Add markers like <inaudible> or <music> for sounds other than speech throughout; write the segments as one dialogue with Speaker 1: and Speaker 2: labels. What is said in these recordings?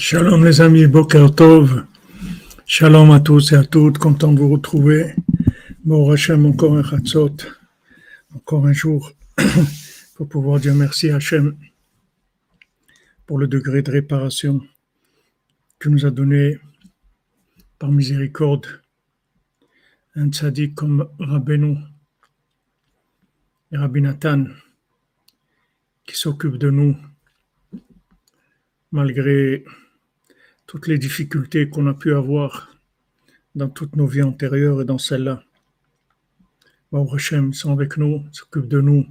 Speaker 1: Shalom les amis, Boker Tov. Shalom à tous et à toutes, content de vous retrouver. Bon Hachem, encore un Chatzot, encore un jour <clears throat> pour pouvoir dire merci à Hachem pour le degré de réparation que nous a donné par miséricorde un tzaddik comme Rabbeinu et Rabbi Nathan qui s'occupe de nous malgré toutes les difficultés qu'on a pu avoir dans toutes nos vies antérieures et dans celle-là. Baruch Hashem sont avec nous, s'occupent de nous,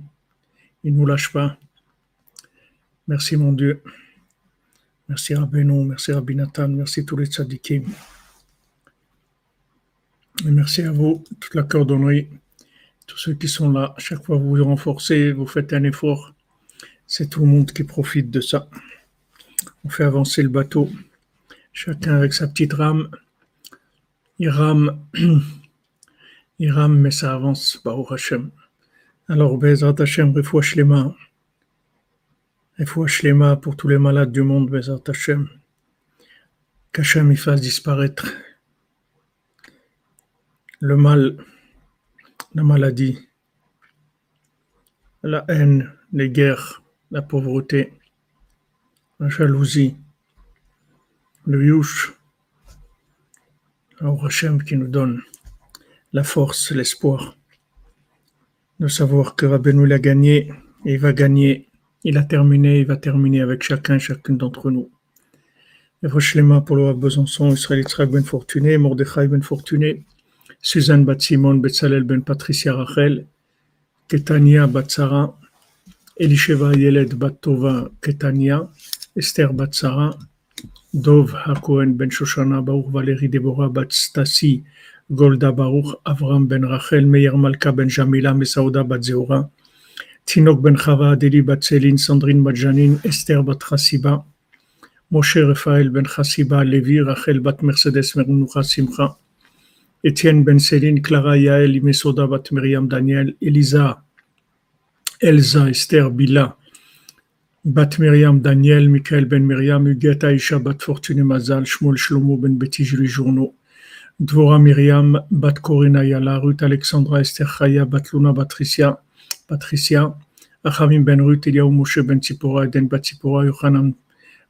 Speaker 1: ils ne nous lâchent pas. Merci mon Dieu. Merci Rabbeinu, merci Rabbi Nathan, merci tous les tzadikim. Et merci à vous, toute la cordonnerie, tous ceux qui sont là. Chaque fois vous vous renforcez, vous faites un effort. C'est tout le monde qui profite de ça. On fait avancer le bateau. Chacun avec sa petite rame. Il rame, <clears throat> il rame, mais ça avance, Baruch Hashem. Alors, Bezrat Hashem, refouach les mains. Refouach les mains pour tous les malades du monde, Bezrat Hashem. Qu'Hachem y fasse disparaître le mal, la maladie, la haine, les guerres, la pauvreté, la jalousie, le Yush, au Hachem qui nous donne la force, l'espoir de savoir que Rabbeinu l'a gagné et il va gagner. Il a terminé, il va terminer avec chacun, chacune d'entre nous. Lema pour le Besançon, Israël Yitzhak Ben Fortuné, Mordechai Ben Fortuné, Suzanne Bat Simon, Betzalel Ben Patricia Rachel, Ketania Batsara, Elisheva Yeled Bat Tova Ketania, Esther Batsara, Dov Hakohen ben Shoshana Baruch Valérie Deborah Bat Stasi Golda Baruch Avram ben Rachel Meir Malka ben Jamila Mesaouda Bat Tinok ben Chava Adeli Bat Sandrine Bat Janine Esther Bat Chassiba Moshe Raphaël ben Chassiba Levi Rachel Bat Mercedes Merunucha Simcha Etienne ben Céline Clara Yael Mesoda Bat Miriam Daniel Elisa Elsa Esther Bila Bat Miriam Daniel, Michael Ben Miriam, Huguette Aïcha, Bat Fortune Mazal, Shmuel Shlomo Ben Betty Journaux, Dvora Miriam, Bat Corina Yala, Ruth Alexandra Esther Chaya, Bat Luna Patricia, Patricia, Achavim Ben Ruth, Moshe Ben Tzipora, Eden Bat Tzipora, Yohanan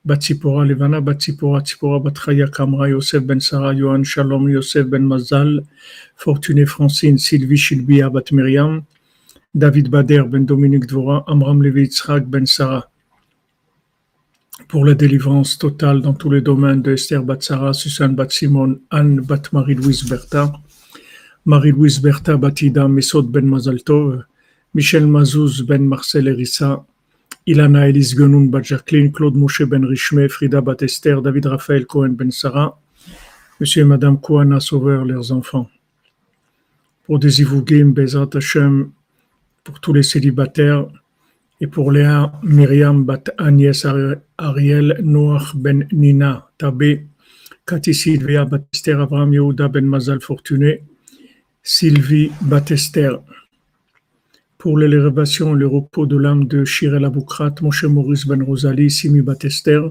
Speaker 1: Bat Levana Bat Tzipora, Tzipora Bat Chaya Kamra, Yosef Ben Sarah, Yohan Shalom, Yosef Ben Mazal, Fortuné Francine, Sylvie Shilbia, Bat Miriam, David Bader Ben Dominique Dvora, Amram Levi Yitzhak Ben Sarah, pour la délivrance totale dans tous les domaines de Esther Batsara, Susan Batsimon, Anne Bat Marie-Louise Bertha, Marie-Louise Bertha Batida Mesod Ben Mazaltov, Michel Mazouz Ben Marcel Erissa, Ilana Elise Genoun Bat Jacqueline, Claude Moshe Ben Richme, Frida Bat Esther, David Raphaël Cohen Ben Sarah, Monsieur et Madame Kouana Sauveur, leurs enfants. Pour des Ivougim, Bezat Hashem, pour tous les célibataires, et pour Léa, Myriam Bat Agnès Ariel Noach Ben Nina Tabé, Cathy Sylvia Batester Abraham Yehuda Ben Mazal Fortuné, Sylvie Batester. Pour l'élévation et le repos de l'âme de Shirel Aboukrat, Moshe Maurice Ben Rosalie, Simi Batester,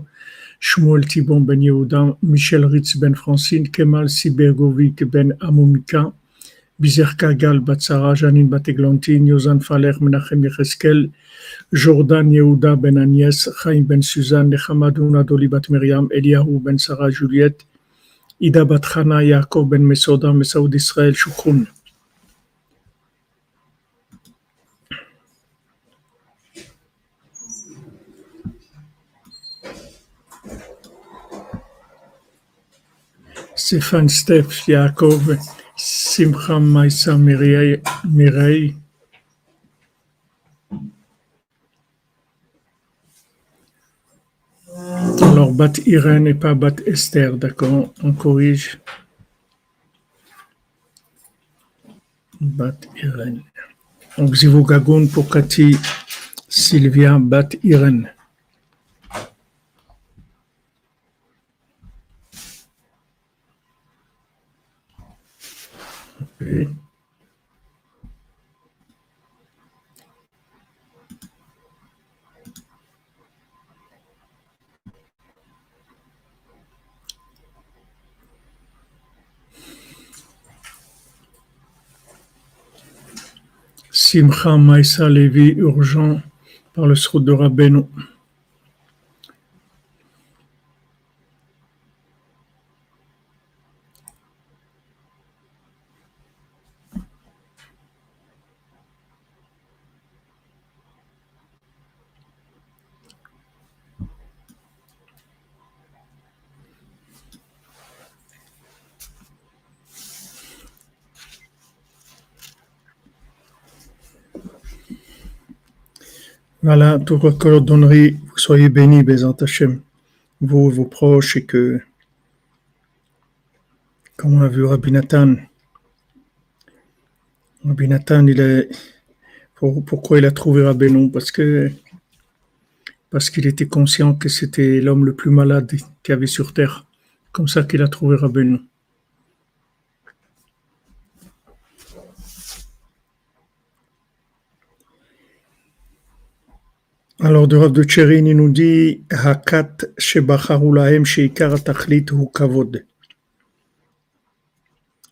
Speaker 1: Shmuel Tibon Ben Yehuda, Michel Ritz Ben Francine, Kemal Sibergovic Ben Amomika, Bizer Kagal Batsara, Janine Bateglantine, Yozan Faler Menachem Yecheskel, Jordan Yehuda Ben Agnès, Chaim Ben Suzanne, Nechamadouna Doli Bat Miriam, Eliyahu Ben Sarah Juliette, Ida Bat Chana, Yaakov Ben Mesoda, Mesaoud Israël, Shukroun. Stéphane Steph, Yaakov, Simcha Maïsa Mireille, Alors, Bat Irène et pas Bat Esther, d'accord On corrige. Bat Irène. Donc, Zivu Gagoun pour Cathy Sylvia Bat Irène. Simcha Maïsa Levi, urgent par le sroud de Rabbeinu. Voilà, tout votre donnerie, soyez bénis, Bézant Hachem, vous et vos proches, et que, comme on a vu Rabbi Nathan, il est, pourquoi il a trouvé Rabbeinu parce qu'il était conscient que c'était l'homme le plus malade qu'il y avait sur terre. Comme ça qu'il a trouvé Rabbeinu. Alors, de Rav de Tcherin, il nous dit Hakat Shebacharulahem Sheikar Tachlit Hu.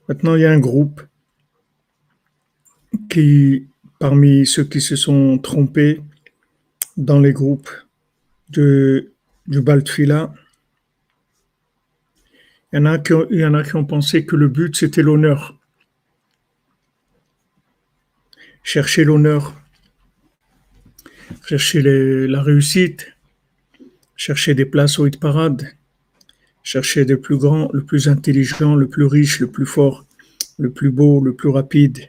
Speaker 1: Maintenant, il y a un groupe qui, parmi ceux qui se sont trompés dans les groupes de, du Baltfila, il y, en a qui ont, il y en a qui ont pensé que le but c'était l'honneur. Chercher l'honneur chercher la réussite, chercher des places au hit parade, chercher le plus grand, le plus intelligent, le plus riche, le plus fort, le plus beau, le plus rapide.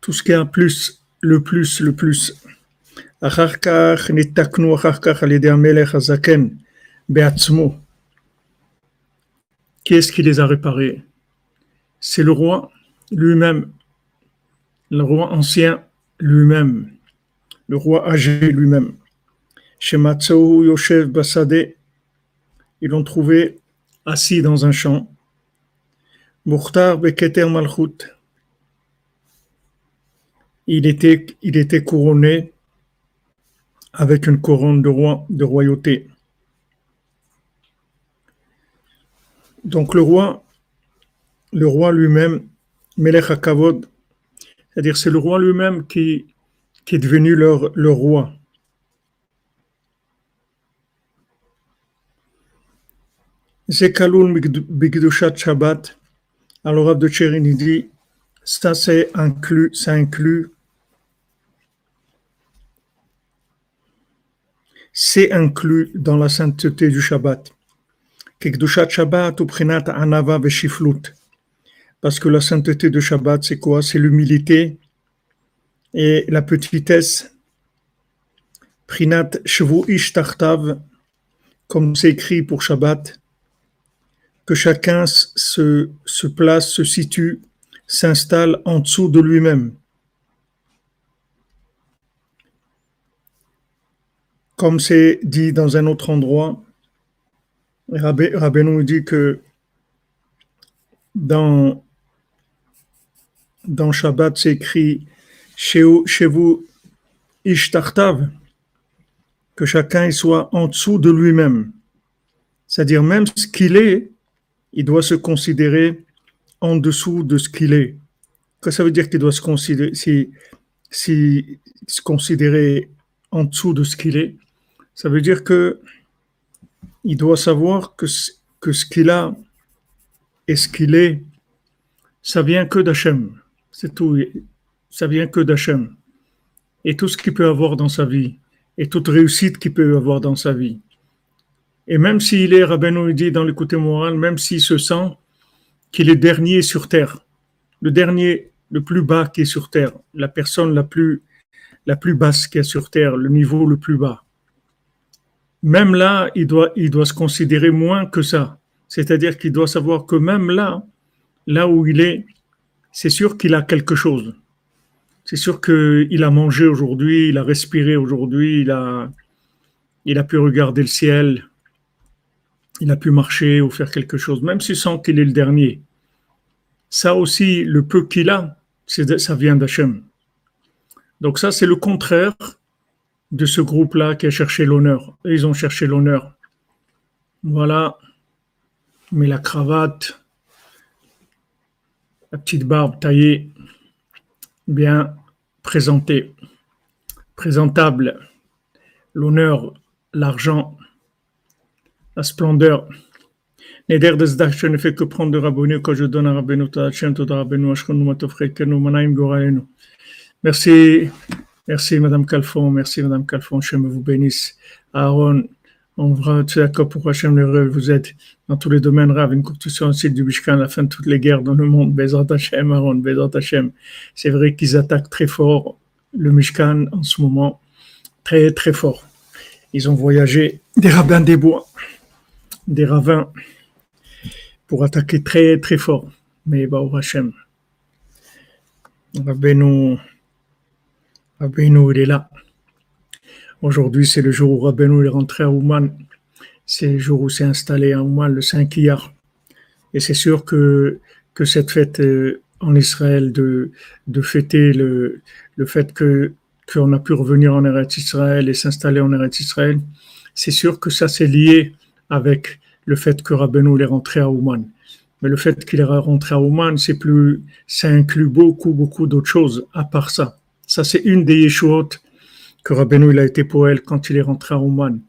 Speaker 1: Tout ce qui a plus, le plus, le plus. Qui est-ce qui les a réparés? C'est le roi lui-même, le roi ancien lui-même le roi âgé lui-même. Chez Matsou Yoshev Basade, ils l'ont trouvé assis dans un champ. Mukhtar Beketer Malchut, il était, il était couronné avec une couronne de, roi, de royauté. Donc le roi, le roi lui-même, Melech HaKavod, c'est-à-dire c'est le roi lui-même qui, qui est devenu leur, le roi. Zekaloun Bigdushat Shabbat. Alors, Abde Cherin dit, ça c'est inclus, inclut, c'est inclus dans la sainteté du Shabbat. Shabbat Anava. Parce que la sainteté du Shabbat, c'est quoi? C'est l'humilité et la petitesse, Prinat Shvu Ish comme c'est écrit pour Shabbat, que chacun se, place, se situe, s'installe en dessous de lui-même. Comme c'est dit dans un autre endroit, Rabbeinu dit que dans, dans Shabbat, c'est écrit chez, vous, Ishtartav, que chacun soit en dessous de lui-même. C'est-à-dire même ce qu'il est, il doit se considérer en dessous de ce qu'il est. Que ça veut dire qu'il doit se considérer, si, si, en dessous de ce qu'il est, ça veut dire que il doit savoir que, que ce qu'il a et ce qu'il est, ça vient que d'Hachem. C'est tout ça vient que d'Hachem. Et tout ce qu'il peut avoir dans sa vie, et toute réussite qu'il peut avoir dans sa vie. Et même s'il est, Rabbeinu dit dans le côté moral, même s'il se sent qu'il est dernier sur terre, le dernier, le plus bas qui est sur terre, la personne la plus, la plus basse qui est sur terre, le niveau le plus bas. Même là, il doit, il doit se considérer moins que ça. C'est-à-dire qu'il doit savoir que même là, là où il est, c'est sûr qu'il a quelque chose c'est sûr qu'il a mangé aujourd'hui, il a respiré aujourd'hui, il a, pu regarder le ciel, il a pu marcher ou faire quelque chose, même s'il sent qu'il est le dernier. Ça aussi, le peu qu'il a, ça vient d'Hachem. Donc ça, c'est le contraire de ce groupe-là qui a cherché l'honneur. Ils ont cherché l'honneur. Voilà. Mais la cravate, la petite barbe taillée, bien présenté, présentable, l'honneur, l'argent, la splendeur. Neder de je ne fais que prendre de Rabbeinu quand je donne à Rabbeinu, Tadachem, Toda Rabbeinu, Ashkonu, Matofrekenu, Manaim, Goralenu. Merci, merci Madame Calfon, merci Madame Calfon, je me vous bénisse. Aaron, on va tu d'accord pour Hachem le vous êtes dans tous les domaines raves, une construction aussi du Bishkan la fin de toutes les guerres dans le monde. Bezrat Hachem, Aaron, Bezrat Hachem. C'est vrai qu'ils attaquent très fort le Mishkan en ce moment, très très fort. Ils ont voyagé des rabbins des bois, des ravins, pour attaquer très très fort. Mais bah, Hachem, Rabbeinu, Rabbeinu, il est là. Aujourd'hui, c'est le jour où Rabbeinu est rentré à Ouman. C'est le jour où s'est installé à Ouman le 5 Iyar. Et c'est sûr que, que cette fête euh, en Israël, de, de fêter le, le fait que qu'on a pu revenir en Eretz Israël et s'installer en Eretz Israël, c'est sûr que ça c'est lié avec le fait que Rabbeinu est rentré à Ouman. Mais le fait qu'il est rentré à Ouman, c'est plus, ça inclut beaucoup, beaucoup d'autres choses à part ça. Ça, c'est une des Yeshuot que Rabbeinu il a été pour elle quand il est rentré à Ouman.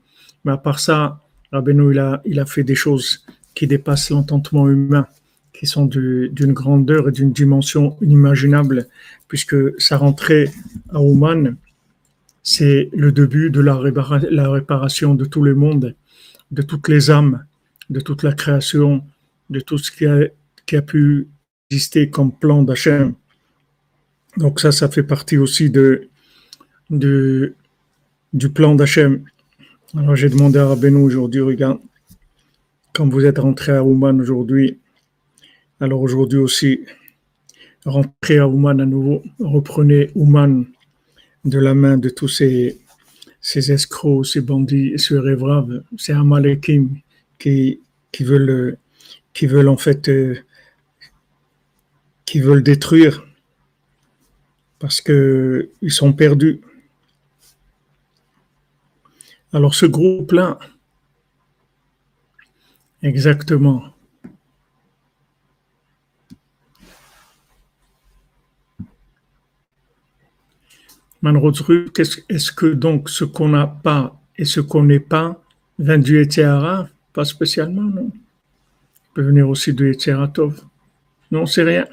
Speaker 1: Mais à part ça, Rabbeinu il a, il a fait des choses qui dépassent l'entendement humain, qui sont d'une grandeur et d'une dimension inimaginable, puisque sa rentrée à Ouman, c'est le début de la, réparation de tout le monde, de toutes les âmes, de toute la création, de tout ce qui a, qui a pu exister comme plan d'Hachem. Donc ça, ça fait partie aussi de, du, plan d'Hachem. Alors j'ai demandé à Rabbeinu aujourd'hui, regarde, quand vous êtes rentré à Ouman aujourd'hui, alors aujourd'hui aussi, rentrez à Ouman à nouveau, reprenez Ouman de la main de tous ces, escrocs, ces bandits, ces rêvraves, ces Amalekim qui, qui, veulent, qui veulent en fait, euh, qui veulent détruire parce qu'ils sont perdus. Alors ce groupe-là, exactement. Manrodsru, est-ce que donc ce qu'on n'a pas et ce qu'on n'est pas vient du Etiara Pas spécialement, non? peut venir aussi du Etieratov. Non, c'est rien.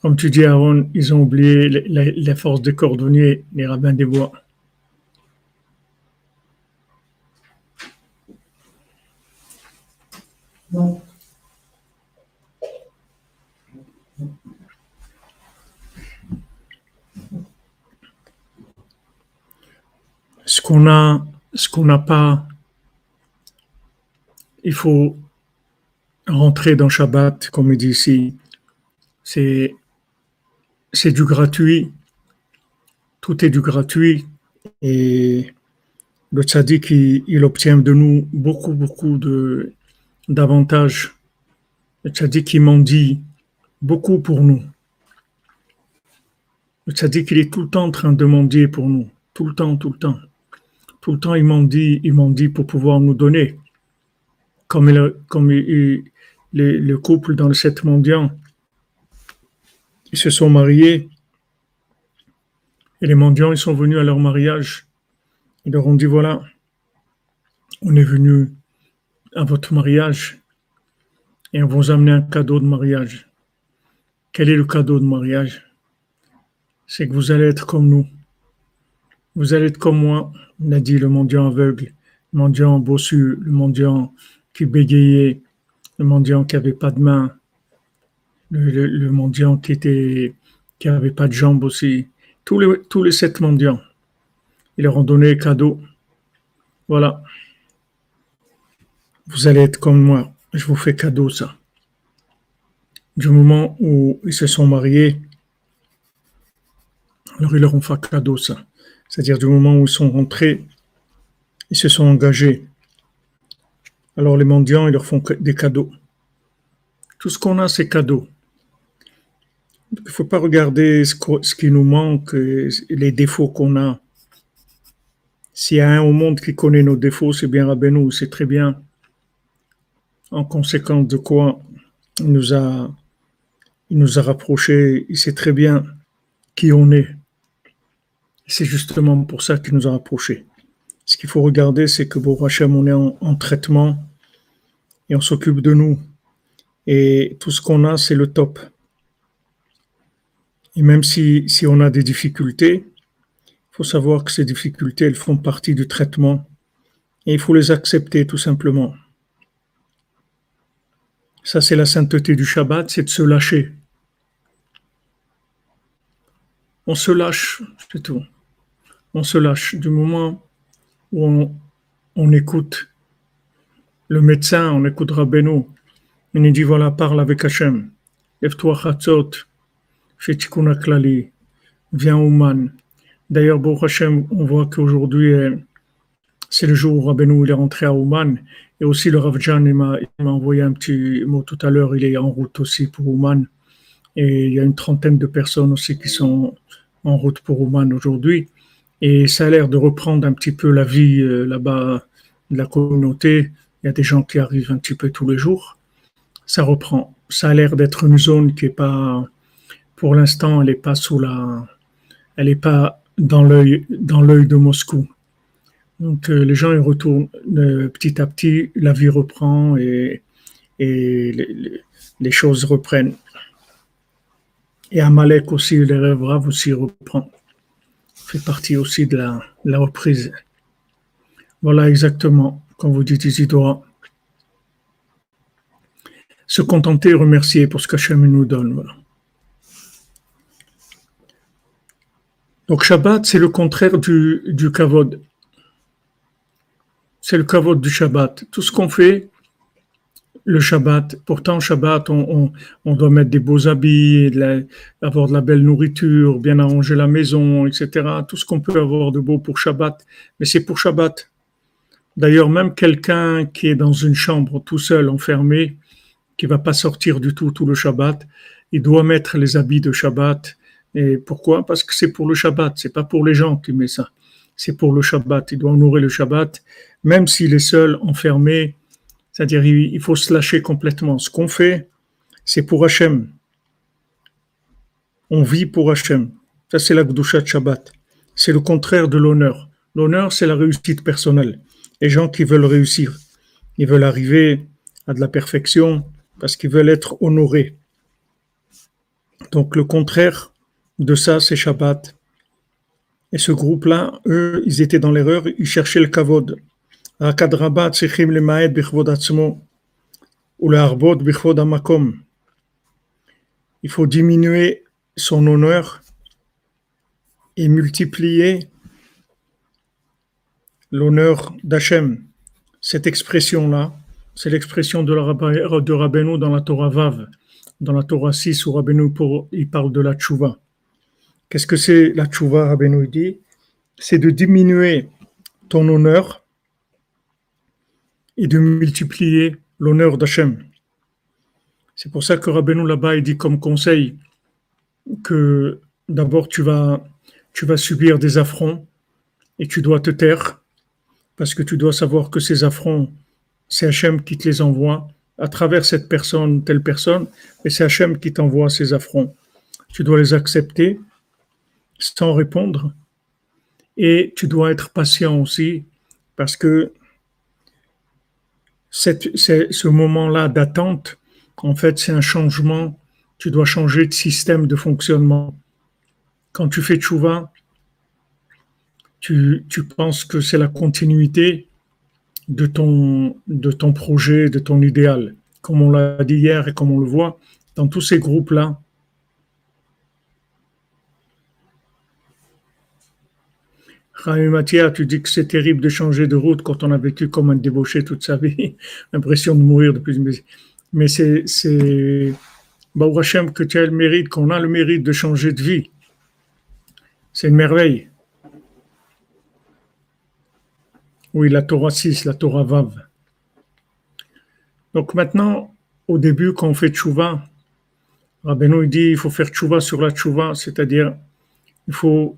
Speaker 1: Comme tu dis, Aaron, ils ont oublié les forces des cordonniers, les rabbins des bois. Ce qu'on a, ce qu'on n'a pas, il faut rentrer dans Shabbat, comme il dit ici. C'est, du gratuit. Tout est du gratuit. Et le tzaddik, il obtient de nous beaucoup, beaucoup de, davantage. Le tzaddik, il m'en dit beaucoup pour nous. Le tzaddik, il est tout le temps en train de demander pour nous. Tout le temps, tout le temps. Tout le temps, il m'en dit, il m'en dit pour pouvoir nous donner. Comme, il, comme le couple dans le sept mendiants, ils se sont mariés. Et les mendiants, ils sont venus à leur mariage. Ils leur ont dit, voilà, on est venu à votre mariage et on vous amener un cadeau de mariage. Quel est le cadeau de mariage? C'est que vous allez être comme nous. Vous allez être comme moi, on dit le mendiant aveugle, le mendiant bossu, le mendiant qui bégayait, le mendiant qui n'avait pas de main, le, mendiant qui était qui n'avait pas de jambes aussi. Tous les, tous les sept mendiants. Ils leur ont donné cadeau. Voilà vous allez être comme moi, je vous fais cadeau ça. Du moment où ils se sont mariés, alors ils leur ont fait cadeau ça. C'est-à-dire du moment où ils sont rentrés, ils se sont engagés. Alors les mendiants, ils leur font des cadeaux. Tout ce qu'on a, c'est cadeau. Il ne faut pas regarder ce, qui nous manque, les défauts qu'on a. S'il y a un au monde qui connaît nos défauts, c'est bien Rabbeinu, c'est très bien en conséquence de quoi il nous a, il nous a rapprochés, il sait très bien qui on est. C'est justement pour ça qu'il nous a rapprochés. Ce qu'il faut regarder, c'est que pour Hachem, on est en, traitement et on s'occupe de nous. Et tout ce qu'on a, c'est le top. Et même si, si on a des difficultés, il faut savoir que ces difficultés, elles font partie du traitement. Et il faut les accepter tout simplement. Ça, c'est la sainteté du Shabbat, c'est de se lâcher. On se lâche, c'est tout. On se lâche du moment où on, écoute le médecin, on écoute Rabbeinu. Il nous dit voilà, parle avec Hachem. Lève-toi, Chatzot, fais viens Ouman. D'ailleurs, pour Hachem, on voit qu'aujourd'hui, c'est le jour où Rabbeinu est rentré à Ouman. Et aussi, le Rav Jan, m'a envoyé un petit mot tout à l'heure. Il est en route aussi pour Ouman. Et il y a une trentaine de personnes aussi qui sont en route pour Ouman aujourd'hui. Et ça a l'air de reprendre un petit peu la vie euh, là-bas de la communauté. Il y a des gens qui arrivent un petit peu tous les jours. Ça reprend. Ça a l'air d'être une zone qui est pas, pour l'instant, elle n'est pas sous la, elle n'est pas dans l'œil, dans l'œil de Moscou. Donc euh, les gens ils retournent euh, petit à petit, la vie reprend et, les, choses reprennent. Et Amalek aussi, les rêves aussi reprend. Fait partie aussi de la, reprise. Voilà exactement, comme vous dites Isidora. Se contenter et remercier pour ce qu'Hachem nous donne. Donc Shabbat, c'est le contraire du kavod c'est le kavod du Shabbat. Tout ce qu'on fait, le Shabbat. Pourtant, Shabbat, on, doit mettre des beaux habits, avoir de la belle nourriture, bien arranger la maison, etc. Tout ce qu'on peut avoir de beau pour Shabbat. Mais c'est pour Shabbat. D'ailleurs, même quelqu'un qui est dans une chambre tout seul, enfermé, qui va pas sortir du tout tout le Shabbat, il doit mettre les habits de Shabbat. Et pourquoi? Parce que c'est pour le Shabbat, c'est pas pour les gens qui met ça. C'est pour le Shabbat. Il doit honorer le Shabbat même s'il est seul, enfermé, c'est-à-dire il faut se lâcher complètement. Ce qu'on fait, c'est pour Hachem. On vit pour Hachem. Ça, c'est la Gdushat Shabbat. C'est le contraire de l'honneur. L'honneur, c'est la réussite personnelle. Les gens qui veulent réussir, ils veulent arriver à de la perfection parce qu'ils veulent être honorés. Donc le contraire de ça, c'est Shabbat. Et ce groupe-là, eux, ils étaient dans l'erreur, ils cherchaient le kavod. Il faut diminuer son honneur et multiplier l'honneur d'Hachem. Cette expression-là, c'est l'expression de, Rabbeinu dans la Torah Vav, dans la Torah 6 où Rabbeinu parle de la tchouva. Qu'est-ce que c'est la tchouva, Rabbeinu dit? C'est de diminuer ton honneur et de multiplier l'honneur d'Hachem. C'est pour ça que Rabbeinu là-bas il dit comme conseil que d'abord tu vas, tu vas subir des affronts et tu dois te taire parce que tu dois savoir que ces affronts, c'est Hachem qui te les envoie à travers cette personne, telle personne, et c'est Hachem qui t'envoie ces affronts. Tu dois les accepter sans répondre et tu dois être patient aussi parce que ce moment-là d'attente, en fait, c'est un changement. Tu dois changer de système de fonctionnement. Quand tu fais tchouva, tu, tu penses que c'est la continuité de ton, de ton projet, de ton idéal. Comme on l'a dit hier et comme on le voit dans tous ces groupes-là, Rami Mathia, tu dis que c'est terrible de changer de route quand on a vécu comme un débauché toute sa vie. <laughs> L'impression de mourir depuis. Mais c'est, c'est, Hachem, que tu as le mérite, qu'on a le mérite de changer de vie. C'est une merveille. Oui, la Torah 6, la Torah Vav. Donc maintenant, au début, quand on fait tchouva, Rabbeinu dit il faut faire tchouva sur la tchouva, c'est-à-dire il faut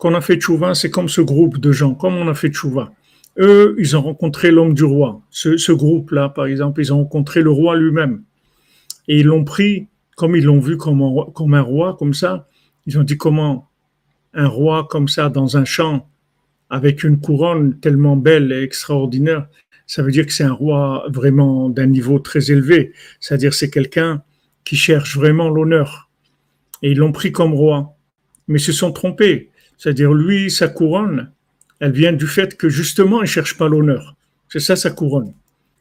Speaker 1: qu'on a fait tchouva, c'est comme ce groupe de gens, comme on a fait tchouva. Eux, ils ont rencontré l'homme du roi. Ce, groupe-là, par exemple, ils ont rencontré le roi lui-même. Et ils l'ont pris, comme ils l'ont vu comme un, roi, comme ça, Ils ont dit comment un roi comme ça dans un champ avec une couronne tellement belle et extraordinaire, ça veut dire que c'est un roi vraiment d'un niveau très élevé. C'est-à-dire c'est quelqu'un qui cherche vraiment l'honneur. Et ils l'ont pris comme roi. Mais ils se sont trompés. C'est-à-dire lui, sa couronne, elle vient du fait que justement, il ne cherche pas l'honneur. C'est ça sa couronne.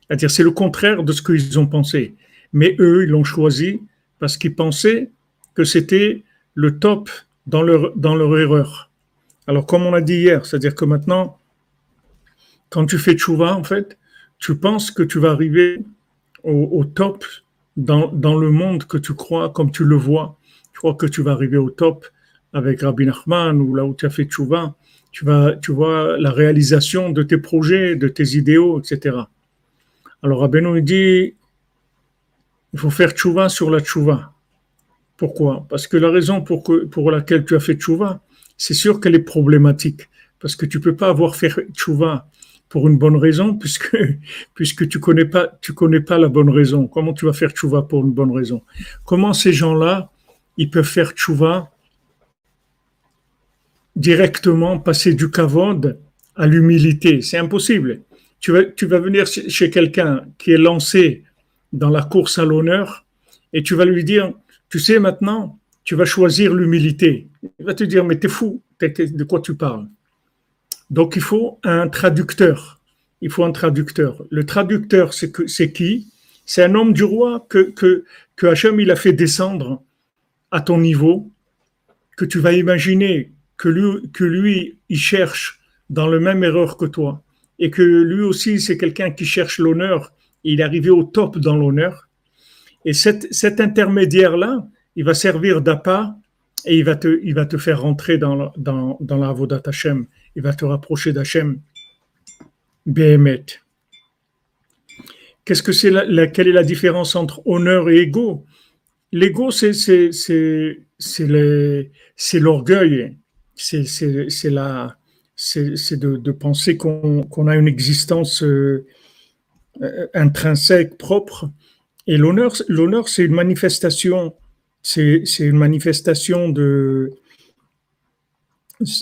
Speaker 1: C'est-à-dire c'est le contraire de ce qu'ils ont pensé. Mais eux, ils l'ont choisi parce qu'ils pensaient que c'était le top dans leur, erreur. Alors, comme on a dit hier, c'est-à-dire que maintenant, quand tu fais tchouva, en fait, tu penses que tu vas arriver au, top dans, dans, le monde que tu crois, comme tu le vois. Tu crois que tu vas arriver au top avec Rabbi Nachman ou là où tu as fait tchouva. Tu, vas, tu vois la réalisation de tes projets, de tes idéaux, etc. Alors, Rabbeinu dit il faut faire tchouva sur la tchouva. Pourquoi? Parce que la raison pour, que, pour laquelle tu as fait tchouva, c'est sûr qu'elle est problématique. Parce que tu peux pas avoir fait tchouva pour une bonne raison, puisque, <laughs> puisque tu connais pas, tu connais pas la bonne raison. Comment tu vas faire tchouva pour une bonne raison? Comment ces gens-là, ils peuvent faire tchouva directement, passer du kavod à l'humilité C'est impossible. Tu vas, tu vas venir chez quelqu'un qui est lancé dans la course à l'honneur et tu vas lui dire, tu sais maintenant, tu vas choisir l'humilité. Il va te dire, mais t'es fou, de quoi tu parles? Donc il faut un traducteur. Il faut un traducteur. Le traducteur, c'est qui? C'est un homme du roi que, que, que Hachem il a fait descendre à ton niveau, que tu vas imaginer que lui, il cherche dans le même erreur que toi, et que lui aussi, c'est quelqu'un qui cherche l'honneur il est arrivé au top dans l'honneur. Et cet intermédiaire-là, il va servir d'appât et il va te, faire rentrer dans, la Avodat Hashem. Il va te rapprocher d'Hachem. Behemet. Qu'est-ce que c'est la, quelle est la différence entre honneur et ego? L'ego, c'est, l'orgueil. C'est, la, c'est, de, de penser qu'on, a une existence. Euh, euh, intrinsèque, propre. Et l'honneur, l'honneur, c'est une manifestation, c'est, une manifestation de,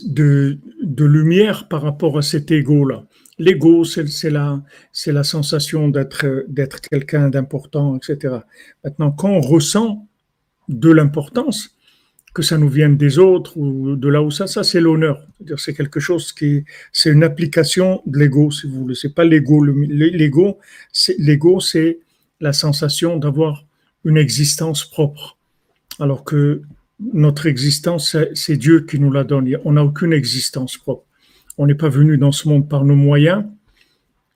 Speaker 1: de, de, lumière par rapport à cet ego-là. L'ego, c'est, c'est la, c'est la sensation d'être, d'être quelqu'un d'important, etc. Maintenant, quand on ressent de l'importance, que ça nous vienne des autres ou de là où ça, ça c'est l'honneur. C'est quelque chose qui, c'est une application de l'ego, si vous voulez. C'est pas l'ego. L'ego, c'est l'ego, c'est la sensation d'avoir une existence propre, alors que notre existence, c'est Dieu qui nous la donne. On n'a aucune existence propre. On n'est pas venu dans ce monde par nos moyens,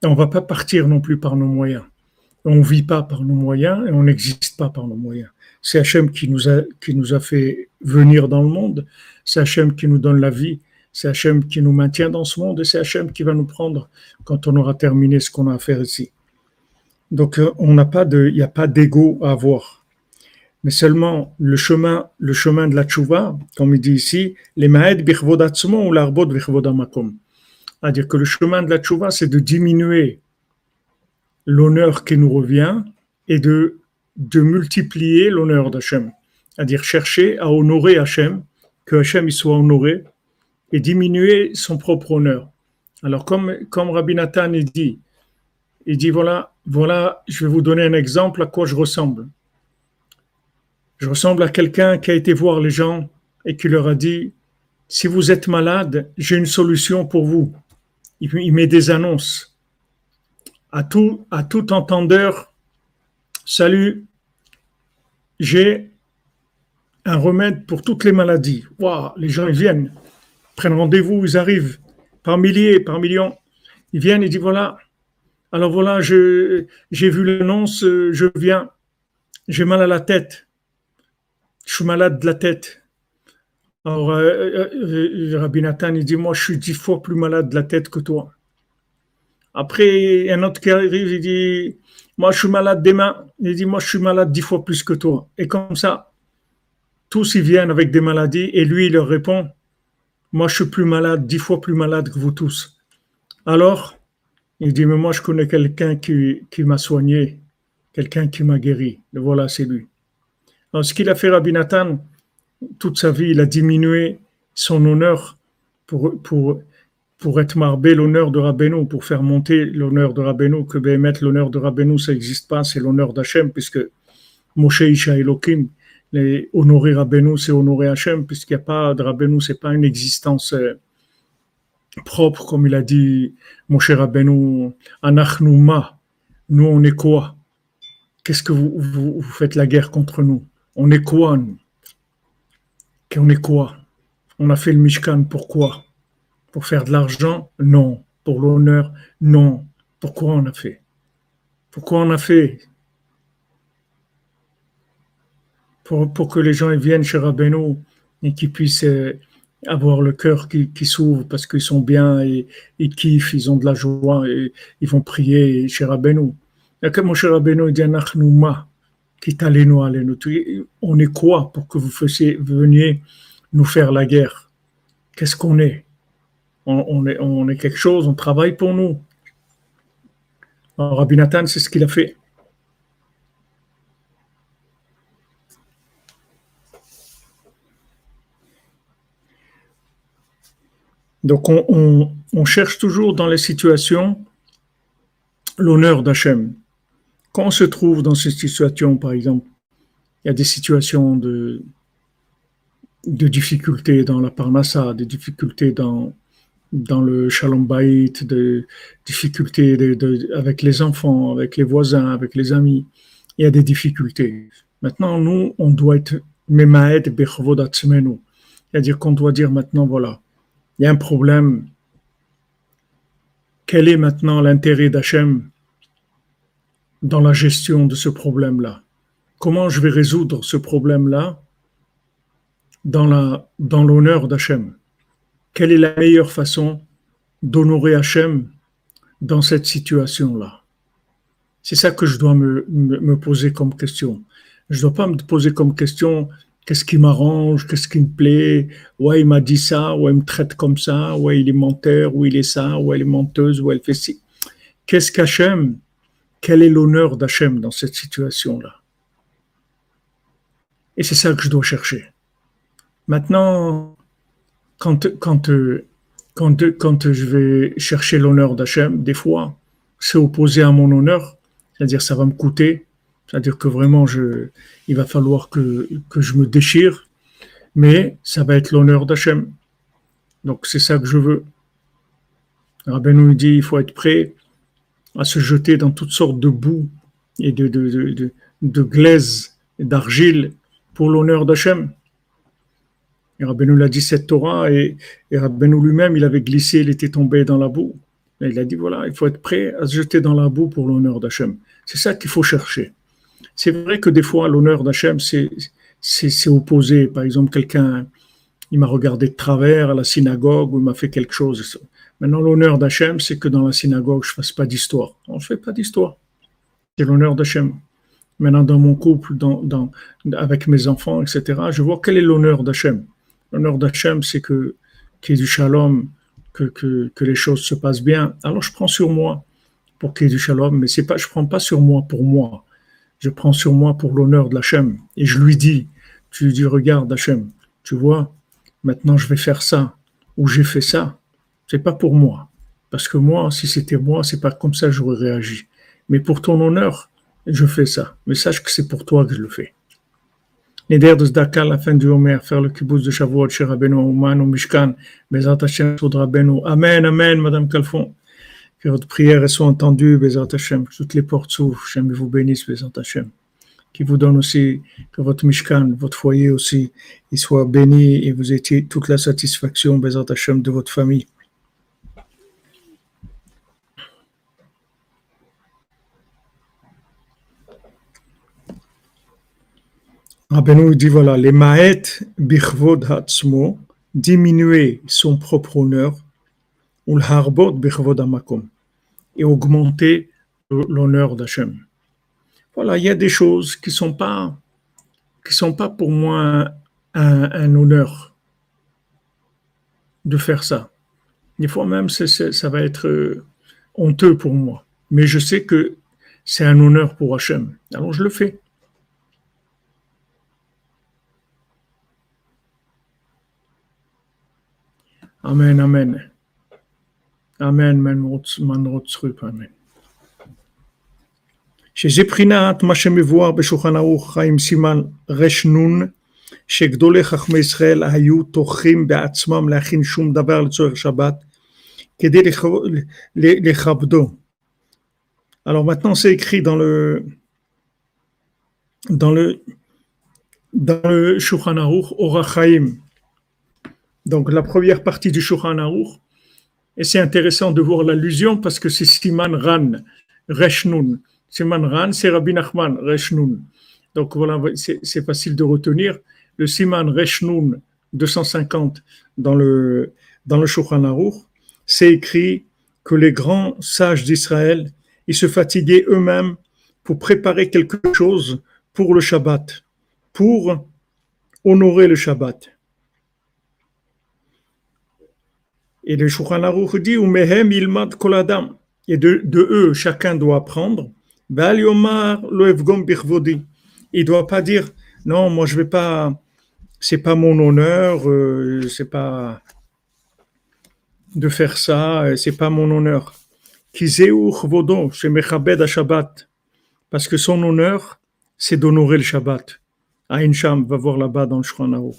Speaker 1: et on va pas partir non plus par nos moyens. On vit pas par nos moyens et on n'existe pas par nos moyens. C'est Hachem qui nous, a, qui nous a fait venir dans le monde. C'est Hachem qui nous donne la vie. C'est Hachem qui nous maintient dans ce monde et c'est Hachem qui va nous prendre quand on aura terminé ce qu'on a à faire ici. Donc, euh, on n'a pas il n'y a pas d'ego à avoir. Mais seulement le chemin, le chemin de la tchouva, comme il dit ici, les maed ou l'arbot birvodamakom. C'est-à-dire que le chemin de la tchouva, c'est de diminuer l'honneur qui nous revient et de de multiplier l'honneur d'Hachem, c'est-à-dire chercher à honorer Hachem, que Hachem y soit honoré, et diminuer son propre honneur. Alors comme, comme Rabbi Nathan il dit, il dit voilà, voilà, je vais vous donner un exemple à quoi je ressemble. Je ressemble à quelqu'un qui a été voir les gens et qui leur a dit si vous êtes malade, j'ai une solution pour vous. Il, met des annonces à tout, à tout entendeur Salut, j'ai un remède pour toutes les maladies. Waouh, les gens viennent, prennent rendez-vous, ils arrivent par milliers, par millions. Ils viennent et disent voilà, alors voilà, j'ai vu l'annonce, je viens, j'ai mal à la tête, je suis malade de la tête. Alors, euh, euh, euh, Rabbi Nathan, il dit Moi, je suis dix fois plus malade de la tête que toi. Après, un autre qui arrive, il dit moi, je suis malade des mains. Il dit, moi, je suis malade dix fois plus que toi. Et comme ça, tous ils viennent avec des maladies et lui, il leur répond, moi, je suis plus malade, dix fois plus malade que vous tous. Alors, il dit, mais moi, je connais quelqu'un qui, m'a soigné, quelqu'un qui m'a guéri. Et voilà, c'est lui. Alors, ce qu'il a fait, Rabbi Nathan, toute sa vie, il a diminué son honneur pour, pour être marbé l'honneur de Rabbeinu, pour faire monter l'honneur de Rabbeinu, que mettre l'honneur de Rabbeinu, ça n'existe pas, c'est l'honneur d'Hachem, puisque Moshe Isha Elohim, les honorer Rabbeinu, c'est honorer Hachem, puisqu'il n'y a pas de Rabbeinu, c'est pas une existence euh, propre, comme il a dit Moshe Rabbeinu, Anachnouma, nous on est quoi? Qu'est-ce que vous, vous, faites la guerre contre nous? On est quoi nous? On est quoi? On a fait le Mishkan, pourquoi? Pour faire de l'argent Non. Pour l'honneur Non. Pourquoi on a fait? Pourquoi on a fait? Pour, que les gens viennent chez Rabbeinu et qu'ils puissent euh, avoir le cœur qui, s'ouvre parce qu'ils sont bien et ils kiffent, ils ont de la joie et ils vont prier chez Rabbeinu. On est quoi pour que vous fassiez, veniez nous faire la guerre? Qu'est-ce qu'on est? On, est quelque chose, on travaille pour nous. Alors, Rabbi Nathan, c'est ce qu'il a fait. Donc on, cherche toujours dans les situations l'honneur d'Hachem quand on se trouve dans cette situation, par exemple, il y a des situations de, de difficultés dans la parnassa, des difficultés dans, dans le shalom bayit, de difficultés avec les enfants, avec les voisins, avec les amis. Il y a des difficultés. Maintenant, nous, on doit être memaed bechvodatzmenu. C'est-à-dire qu'on doit dire maintenant, voilà, il y a un problème. Quel est maintenant l'intérêt d'Hachem dans la gestion de ce problème-là? Comment je vais résoudre ce problème-là dans, la, dans l'honneur d'Hachem? Quelle est la meilleure façon d'honorer Hachem dans cette situation-là? C'est ça que je dois me, poser comme question. Je ne dois pas me poser comme question qu'est-ce qui m'arrange, qu'est-ce qui me plaît, ouais, il m'a dit ça, ouais, il me traite comme ça, ouais, il est menteur, ou il est ça, ouais, elle est menteuse, ou elle fait ci. Qu'est-ce qu'Hachem quel est l'honneur d'Hachem dans cette situation-là? Et c'est ça que je dois chercher. Maintenant, quand, je vais chercher l'honneur d'Hachem, des fois, c'est opposé à mon honneur, c'est-à-dire ça va me coûter, c'est-à-dire que vraiment, il va falloir que, je me déchire, mais ça va être l'honneur d'Hachem. Donc c'est ça que je veux. Rabbi nous dit, il faut être prêt à se jeter dans toutes sortes de boue et de, de, de, d'argile pour l'honneur d'Hachem. Et Rabbeinu l'a dit cette Torah et, et lui-même, il avait glissé, il était tombé dans la boue. Et il a dit voilà, il faut être prêt à se jeter dans la boue pour l'honneur d'Hachem. C'est ça qu'il faut chercher. C'est vrai que des fois, l'honneur d'Hachem, c'est, c'est, opposé. Par exemple, quelqu'un, il m'a regardé de travers à la synagogue ou il m'a fait quelque chose. Maintenant, l'honneur d'Hachem, c'est que dans la synagogue, je ne fasse pas d'histoire. On ne fait pas d'histoire. C'est l'honneur d'Hachem. Maintenant, dans mon couple, dans, dans, avec mes enfants, etc., je vois quel est l'honneur d'Hachem. L'honneur d'Hachem, c'est que qu'il y ait du shalom, que, que, que, les choses se passent bien. Alors, je prends sur moi pour qu'il y ait du shalom, mais c'est pas, je prends pas sur moi pour moi. Je prends sur moi pour l'honneur de l'Hachem. Et je lui dis, tu lui dis, regarde Hachem, tu vois, maintenant je vais faire ça, ou j'ai fait ça c'est pas pour moi. Parce que moi, si c'était moi, c'est pas comme ça que j'aurais réagi. Mais pour ton honneur, je fais ça. Mais sache que c'est pour toi que je le fais. Neder de Zdaka, la fin du Homer, faire le kibbutz de Shavuot chez Rabbeinu, Ouman, au Mishkan, Bezat Hashem, Sod Rabbeinu. Amen, Amen, Madame Calfon. Que votre prière soit entendue, Bezat Hashem. Que toutes les portes s'ouvrent. Hashem vous bénisse, Bezat Hashem. Qui vous donne aussi, que votre Mishkan, votre foyer aussi, soit béni et vous ayez toute la satisfaction, Bezat Hashem, de votre famille. Rabbeinu dit voilà, les maët bichvod hatzmo, diminuer son propre honneur, ou harbot bichvod amakom, et augmenter l'honneur d'Hachem. Voilà, il y a des choses qui sont pas, sont pas pour moi un, honneur de faire ça. Des fois même, ça va être honteux pour moi. Mais je sais que c'est un honneur pour Hachem. Alors je le fais. Amen, Amen. Amen, man rotzrup, Amen. שזה בחינת מה שמבואר בשולחן ערוך חיים סימן רנ שגדולי חכמי ישראל היו טורחים בעצמם להכין שום דבר לצורך שבת כדי לכבדו. Alors maintenant c'est écrit dans le dans le dans le Shulchan Aruch Orachaim. donc la première partie du Shulchan Aruch, et c'est intéressant de voir l'allusion parce que c'est Siman Ran, Reshnun. Siman Ran, c'est Rabbi Nachman, Reshnun. Donc voilà, c'est facile de retenir. Le Siman Reshnun 250 dans le, dans le c'est écrit que les grands sages d'Israël, ils se fatiguaient eux-mêmes pour préparer quelque chose pour le Shabbat pour honorer le Shabbat. Et le Shulchan Aruch dit, Umehem. Et de, eux, chacun doit apprendre. Il doit pas dire, non, moi je vais pas, c'est pas mon honneur, euh, c'est pas de faire ça, euh, c'est pas mon honneur. Parce que son honneur, c'est d'honorer le Shabbat. Aïn Sham va voir là-bas dans le Shulchan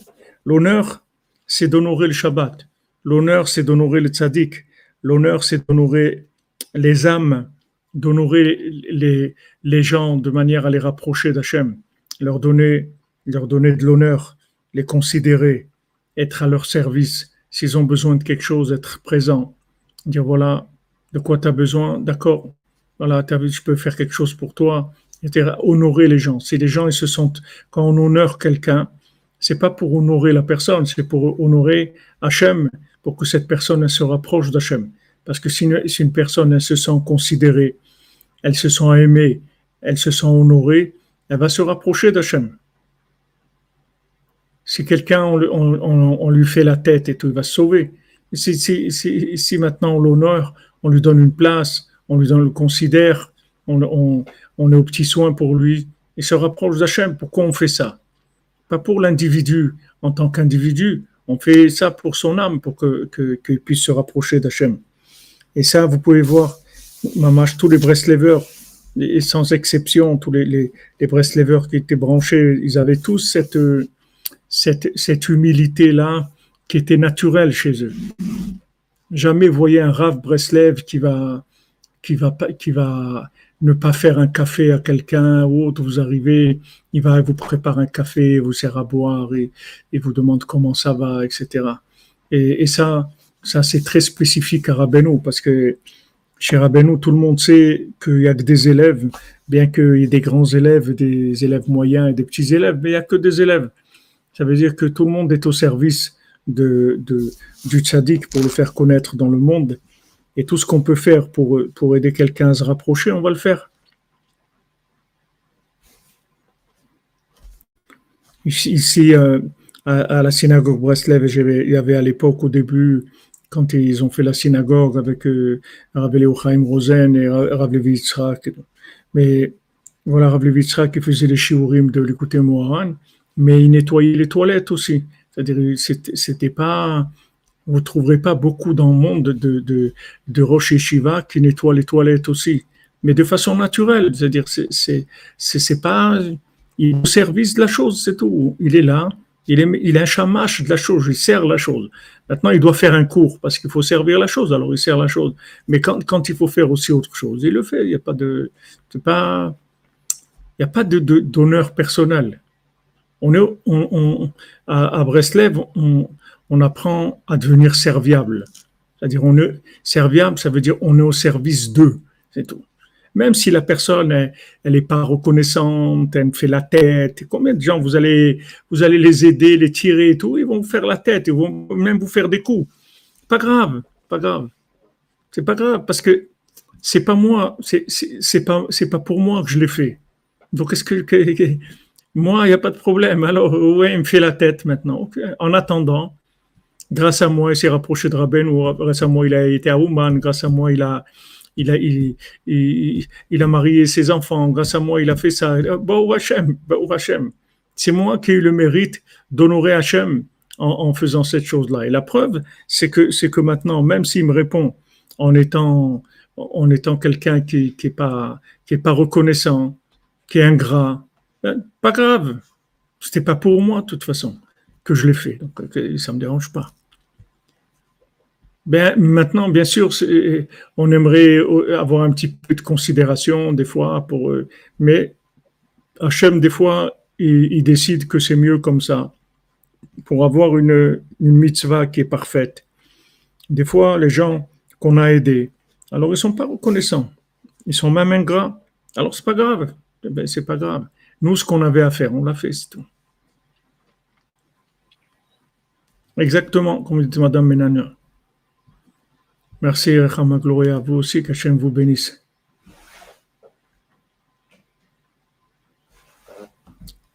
Speaker 1: L'honneur, c'est d'honorer le Shabbat. L'honneur, c'est d'honorer le tzaddik. L'honneur, c'est d'honorer les âmes, d'honorer les, les gens de manière à les rapprocher d'Hachem, leur donner, leur donner de l'honneur, les considérer, être à leur service. S'ils ont besoin de quelque chose, être présent. Dire voilà, de quoi tu as besoin, d'accord, voilà, je peux faire quelque chose pour toi c'est-à-dire honorer les gens. Si les gens ils se sentent, quand on honore quelqu'un, c'est pas pour honorer la personne, c'est pour honorer Hachem, pour que cette personne se rapproche d'Hachem. Parce que si une, personne se sent considérée, elle se sent aimée, elle se sent honorée, elle va se rapprocher d'Hachem. Si quelqu'un, on, lui fait la tête et tout, il va se sauver. Si, maintenant on l'honore, on lui donne une place, on lui donne, le considère, on, est au petit soin pour lui et se rapproche d'Hachem. Pourquoi on fait ça? Pas pour l'individu en tant qu'individu, on fait ça pour son âme, pour qu'il que, puisse se rapprocher d'Hachem. Et ça, vous pouvez voir, mamache, tous les Breslevers, et sans exception, tous les, les, les qui étaient branchés, ils avaient tous cette, cette, cette humilité-là qui était naturelle chez eux. Jamais voyez un Rav Breslev qui va, qui va, qui va ne pas faire un café à quelqu'un ou autre, vous arrivez, il va vous préparer un café, vous sert à boire et, et vous demande comment ça va, etc. Et, ça, ça c'est très spécifique à Rabbeinu parce que chez Rabbeinu, tout le monde sait qu'il y a que des élèves, bien qu'il y ait des grands élèves, des élèves moyens et des petits élèves, mais il n'y a que des élèves. Ça veut dire que tout le monde est au service de, du tzaddik pour le faire connaître dans le monde. Et tout ce qu'on peut faire pour, pour aider quelqu'un à se rapprocher, on va le faire. Ici, euh, à, la synagogue Breslev, il y avait à l'époque, au début, quand ils ont fait la synagogue avec euh, Rav Rosen et Rav Levi Mais voilà, Rav Levi qui faisait les shiurim de l'écouter Moharan, mais il nettoyait les toilettes aussi. C'est-à-dire, c'était pas vous trouverez pas beaucoup dans le monde de, de, de Shiva qui nettoient les toilettes aussi, mais de façon naturelle. C'est-à-dire, c'est, c'est, pas, il est au service de la chose, c'est tout. Il est là, il est, il est un chamache de la chose, il sert la chose. Maintenant, il doit faire un cours parce qu'il faut servir la chose, alors il sert la chose. Mais quand, quand il faut faire aussi autre chose, il le fait. Il n'y a pas de, pas, il y a pas de, d'honneur personnel. On est, on, à, à Breslev, on, on apprend à devenir serviable. C'est-à-dire, on est serviable, ça veut dire on est au service d'eux, c'est tout. Même si la personne, elle n'est pas reconnaissante, elle fait la tête. Combien de gens vous allez, vous allez les aider, les tirer et tout, ils vont vous faire la tête, ils vont même vous faire des coups. Pas grave, pas grave. C'est pas grave parce que c'est pas moi, c'est pas, pas pour moi que je l'ai fait. Donc est-ce que, moi, il n'y a pas de problème. Alors, ouais, il me fait la tête maintenant. En attendant, grâce à moi, il s'est rapproché de Rabben, ou grâce à moi, il a été à Ouman, grâce à moi, il a, il a, il, a marié ses enfants, grâce à moi, il a fait ça. Hashem, Hashem. C'est moi qui ai eu le mérite d'honorer Hachem en, faisant cette chose-là. Et la preuve, c'est que, c'est que maintenant, même s'il me répond en étant, en étant quelqu'un qui n'est pas, qui pas reconnaissant, qui est ingrat, ben, pas grave. C'était pas pour moi, de toute façon, que je l'ai fait. Donc, euh, ça me dérange pas. Ben, maintenant, bien sûr, on aimerait avoir un petit peu de considération des fois pour eux, mais Hachem, des fois, il, décide que c'est mieux comme ça pour avoir une, une mitzvah qui est parfaite. Des fois, les gens qu'on a aidés, alors ils sont pas reconnaissants, ils sont même ingrats. Alors c'est pas grave, eh ben, c'est pas grave. Nous, ce qu'on avait à faire, on l'a fait, c'est tout. Exactement, comme dit Madame Menania. Merci, Rachama Gloria, vous aussi, qu'Hachem vous bénisse.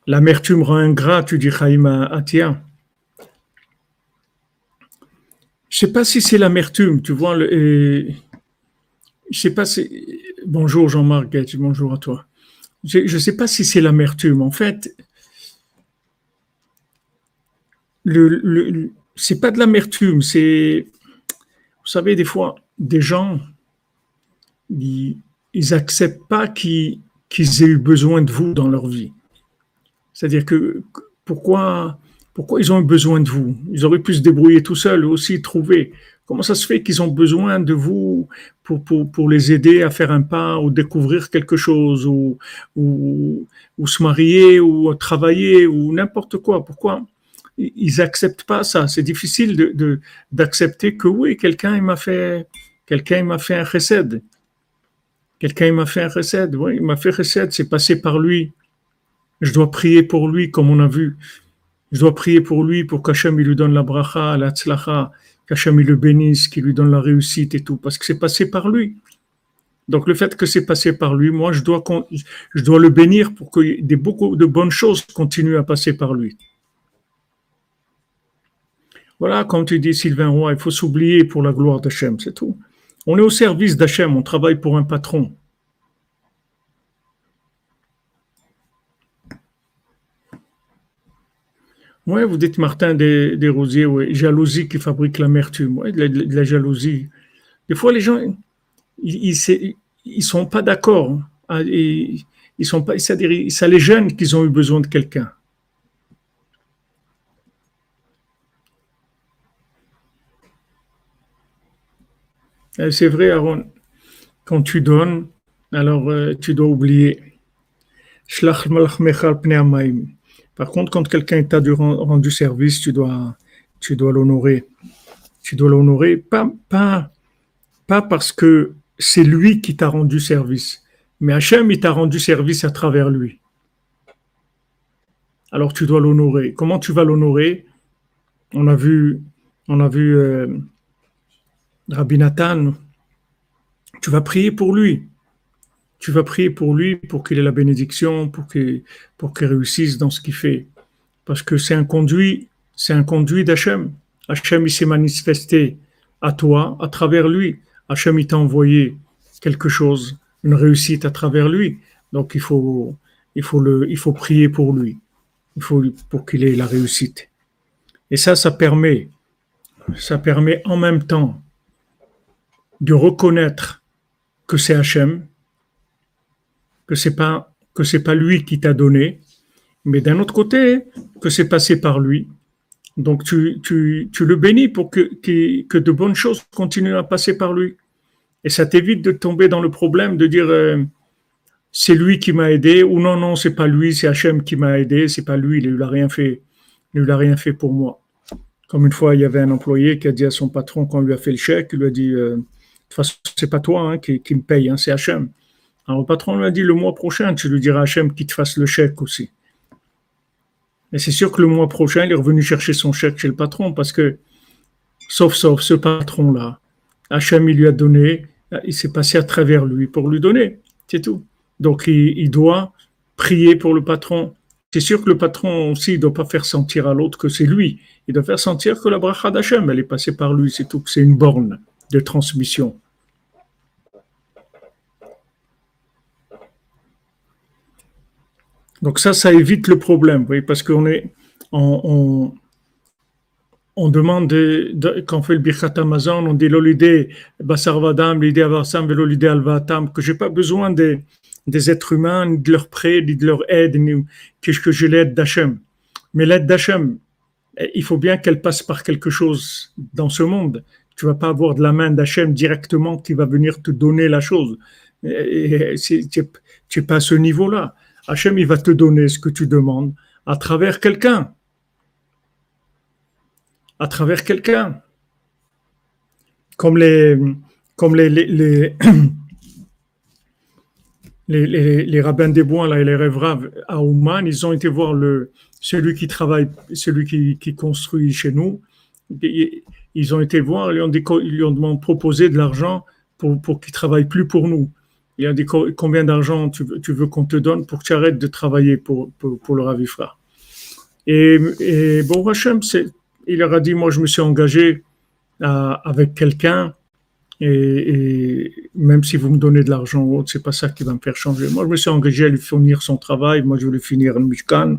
Speaker 1: L'amertume rend ingrat, tu dis Chaim Atia. Je sais pas si c'est l'amertume, tu vois. Le, et, je sais pas si. Bonjour Jean-Marc bonjour à toi. Je ne sais pas si c'est l'amertume. En fait, le c'est pas de l'amertume, c'est. Vous savez, des fois, des gens, ils, ils acceptent pas qu'ils aient eu besoin de vous dans leur vie. C'est-à-dire que pourquoi, pourquoi ils ont eu besoin de vous? Ils auraient pu se débrouiller tout seuls, aussi trouver. Comment ça se fait qu'ils ont besoin de vous pour, les aider à faire un pas ou découvrir quelque chose ou, ou se marier ou travailler ou n'importe quoi? Pourquoi ils acceptent pas ça C'est difficile d'accepter que oui, quelqu'un m'a fait quelqu'un m'a fait un recède. Quelqu'un m'a fait un recède. Oui, il m'a fait recède. C'est passé par lui. Je dois prier pour lui, comme on a vu. Je dois prier pour lui, pour qu'Hachem lui donne la bracha, la tzlacha, qu'Hachem le bénisse, qu'il lui donne la réussite et tout, parce que c'est passé par lui. Donc le fait que c'est passé par lui, moi, je dois, je dois le bénir pour que beaucoup de bonnes choses continuent à passer par lui. Voilà, comme tu dis, Sylvain Roy, il faut s'oublier pour la gloire d'Hachem, c'est tout. On est au service d'Hachem, on travaille pour un patron. Oui, vous dites Martin des, Rosiers, jalousie qui fabrique l'amertume, de, la, jalousie. Des fois, les gens, ils, ils, sont pas d'accord. Hein. Ils, ils sont pas, c'est-à-dire, ça les gêne qu'ils ont eu besoin de quelqu'un. C'est vrai, Aaron, quand tu donnes, alors euh, tu dois oublier. Par contre, quand quelqu'un t'a rendu service, tu dois, tu dois l'honorer. Tu dois l'honorer, pas, pas, pas parce que c'est lui qui t'a rendu service, mais Hachem, il t'a rendu service à travers lui. Alors tu dois l'honorer. Comment tu vas l'honorer? On a vu, on a vu euh, Rabbi Nathan. Tu vas prier pour lui tu vas prier pour lui, pour qu'il ait la bénédiction, pour qu'il réussisse dans ce qu'il fait. Parce que c'est un conduit, c'est conduit d'Hachem. Hachem, il s'est manifesté à toi, à travers lui. Hachem, il t'a envoyé quelque chose, une réussite à travers lui. Donc, il faut, il faut prier pour lui. Il faut pour qu'il ait la réussite. Et ça, ça permet, ça permet en même temps de reconnaître que c'est Hachem, que c'est pas que c'est pas lui qui t'a donné, mais d'un autre côté que c'est passé par lui. Donc tu, tu, le bénis pour que, que, de bonnes choses continuent à passer par lui. Et ça t'évite de tomber dans le problème de dire euh, c'est lui qui m'a aidé ou non non c'est pas lui c'est Hachem qui m'a aidé c'est pas lui il n'a rien fait il n'a rien fait pour moi. Comme une fois il y avait un employé qui a dit à son patron quand on lui a fait le chèque il lui a dit euh, toute façon c'est pas toi hein, qui, me paye hein, c'est Hachem. Alors le patron lui a dit le mois prochain, tu lui diras à Hachem qu'il te fasse le chèque aussi. Et c'est sûr que le mois prochain, il est revenu chercher son chèque chez le patron parce que, sauf, sauf ce patron-là, Hachem, il lui a donné, il s'est passé à travers lui pour lui donner. C'est tout. Donc il, doit prier pour le patron. C'est sûr que le patron aussi ne doit pas faire sentir à l'autre que c'est lui. Il doit faire sentir que la bracha d'Hachem, elle est passée par lui. C'est tout. C'est une borne de transmission. Donc ça, ça évite le problème, oui, parce qu'on est, on, on demande, de, quand on fait le Birkat Amazon, on dit l'olidé Basarvadam, l'idée Avarsam, l'olidé Alvatam, que j'ai pas besoin des, des êtres humains, ni de leur prêt, ni de leur aide, ni que, que je l'aide d'Hachem. Mais l'aide d'Hachem, il faut bien qu'elle passe par quelque chose dans ce monde. Tu vas pas avoir de la main d'Hachem directement qui va venir te donner la chose. Tu n'es pas à ce niveau-là. Hachem, il va te donner ce que tu demandes à travers quelqu'un à travers quelqu'un. Comme les, comme les, les, les, <clears throat> les, rabbins des bois là, et les rêves à Ouman, ils ont été voir le, celui qui travaille, celui qui, qui construit chez nous. Ils ont été voir, ils, ont ils lui ont proposé de l'argent pour, pour qu'il travaille plus pour nous. Il a dit combien d'argent tu, tu, veux qu'on te donne pour que tu arrêtes de travailler pour, pour, le Ravifra. Et, et bon, Hachem, il leur a dit, moi je me suis engagé euh, avec quelqu'un et, même si vous me donnez de l'argent ou autre, c'est pas ça qui va me faire changer. Moi je me suis engagé à lui fournir son travail, moi je voulais finir le Mishkan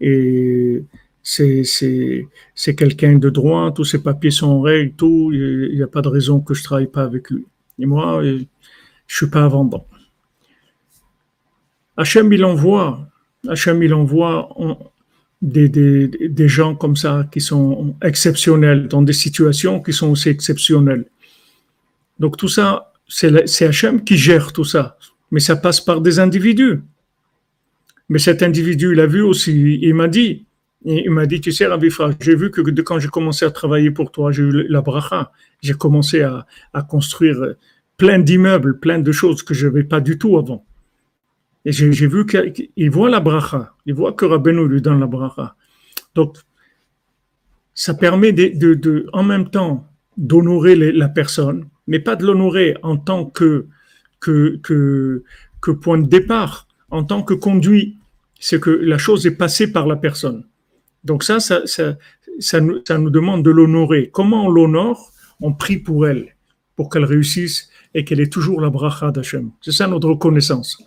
Speaker 1: et c'est, quelqu'un de droit, tous ses papiers sont en règle, tout, il n'y a pas de raison que je travaille pas avec lui. Et moi, je suis pas à vendre. Hachem, il envoie, Hachem, il envoie, des, gens comme ça qui sont exceptionnels, dans des situations qui sont aussi exceptionnelles. Donc tout ça, c'est Hachem qui gère tout ça, mais ça passe par des individus. Mais cet individu, il a vu aussi, il m'a dit, il m'a dit, tu sais, Ravifra, j'ai vu que quand j'ai commencé à travailler pour toi, j'ai eu la bracha, j'ai commencé à, construire plein d'immeubles, plein de choses que je n'avais pas du tout avant. Et j'ai vu qu'il voit la bracha, il voit que Rabbeinu lui donne la bracha. Donc, ça permet de, en même temps d'honorer la personne, mais pas de l'honorer en tant que, point de départ, en tant que conduit. C'est que la chose est passée par la personne. Donc ça, ça, nous, nous demande de l'honorer. Comment on l'honore? On prie pour elle, pour qu'elle réussisse et qu'elle ait toujours la bracha d'Hachem. C'est ça notre reconnaissance.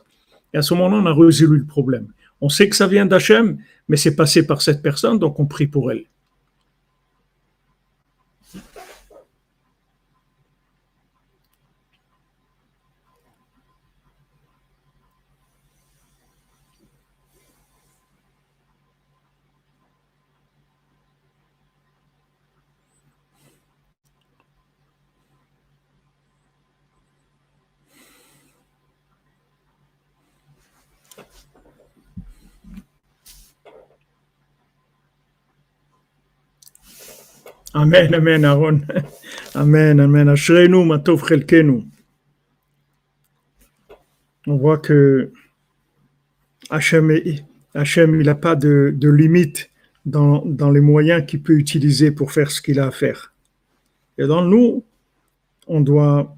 Speaker 1: Et à ce moment-là, on a résolu le problème. On sait que ça vient d'Hachem, mais c'est passé par cette personne, donc on prie pour elle. Amen, Amen, Aaron. Amen, Amen. On voit que Hachem, Hachem il n'a pas de, de limite dans, dans, les moyens qu'il peut utiliser pour faire ce qu'il a à faire. Et dans nous, on doit,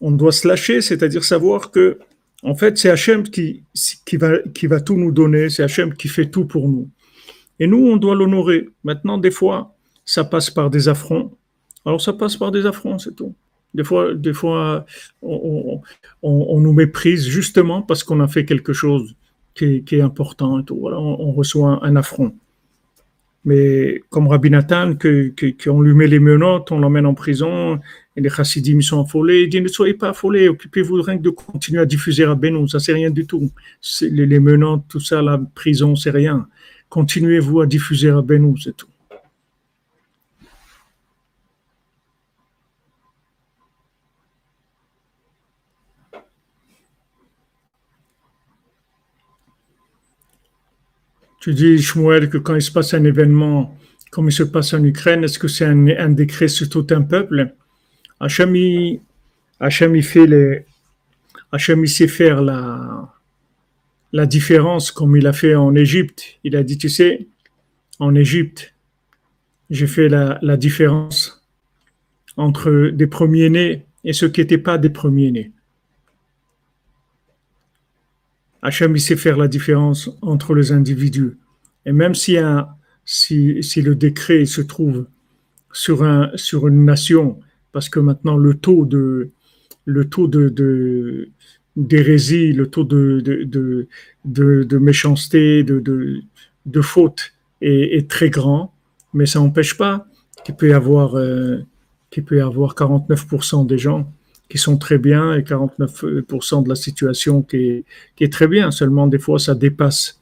Speaker 1: on doit se lâcher, c'est-à-dire savoir que, en fait, c'est Hachem qui, qui, va, qui va tout nous donner, c'est Hachem qui fait tout pour nous. Et nous, on doit l'honorer. Maintenant, des fois, ça passe par des affronts. Alors ça passe par des affronts, c'est tout. Des fois, des fois on, nous méprise justement parce qu'on a fait quelque chose qui est, important et tout. Voilà, on, reçoit un, affront. Mais comme Rabbi Nathan, qu'on lui met les menottes, on l'emmène en prison, et les chassidim sont affolés, il dit ne soyez pas affolés, occupez-vous rien que de continuer à diffuser à Benoît, ça c'est rien du tout. Les, les, menottes, tout ça, la prison, c'est rien. Continuez-vous à diffuser à Benoît, c'est tout. Tu dis, Shmuel, que quand il se passe un événement comme il se passe en Ukraine, est-ce que c'est un, décret sur tout un peuple? Hachem, fait sait faire la, la différence comme il a fait en Égypte. Il a dit, tu sais, en Égypte, j'ai fait la, la différence entre des premiers-nés et ceux qui n'étaient pas des premiers-nés. Hachem, il sait faire la différence entre les individus. Et même si, un, si, si le décret se trouve sur, un, sur une nation, parce que maintenant le taux de le taux de, d'hérésie, le taux de, de, de, méchanceté, de, de, faute est, très grand, mais ça n'empêche pas qu'il peut y avoir, euh, peut y avoir 49% des gens qui sont très bien et 49% de la situation qui est, qui est très bien. Seulement, des fois, ça dépasse,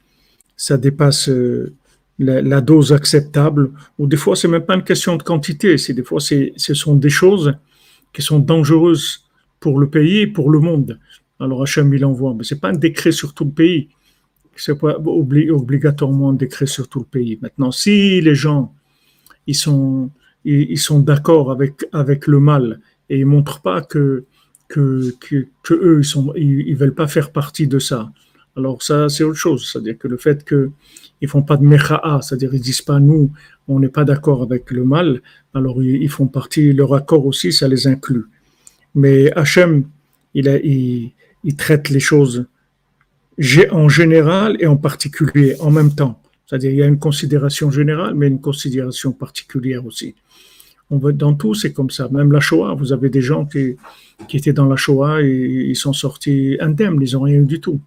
Speaker 1: ça dépasse euh, la, dose acceptable. Ou des fois, c'est même pas une question de quantité. C'est des fois, c'est, ce sont des choses qui sont dangereuses pour le pays et pour le monde. Alors Hachem, il envoie. Mais c'est pas un décret sur tout le pays. C'est pas obligatoirement un décret sur tout le pays. Maintenant, si les gens, ils sont, ils, sont d'accord avec, avec le mal et ils montrent pas que, que, que, eux, ils sont, ils, veulent pas faire partie de ça. Alors ça, c'est autre chose. C'est-à-dire que le fait que ils font pas de mecha'a, c'est-à-dire ils disent pas nous, on n'est pas d'accord avec le mal, alors ils, font partie, leur accord aussi, ça les inclut. Mais Hachem, il, il, il traite les choses en général et en particulier en même temps. C'est-à-dire il y a une considération générale, mais une considération particulière aussi. On dans tout, c'est comme ça. Même la Shoah, vous avez des gens qui, étaient dans la Shoah et ils sont sortis indemnes, ils n'ont rien eu du tout.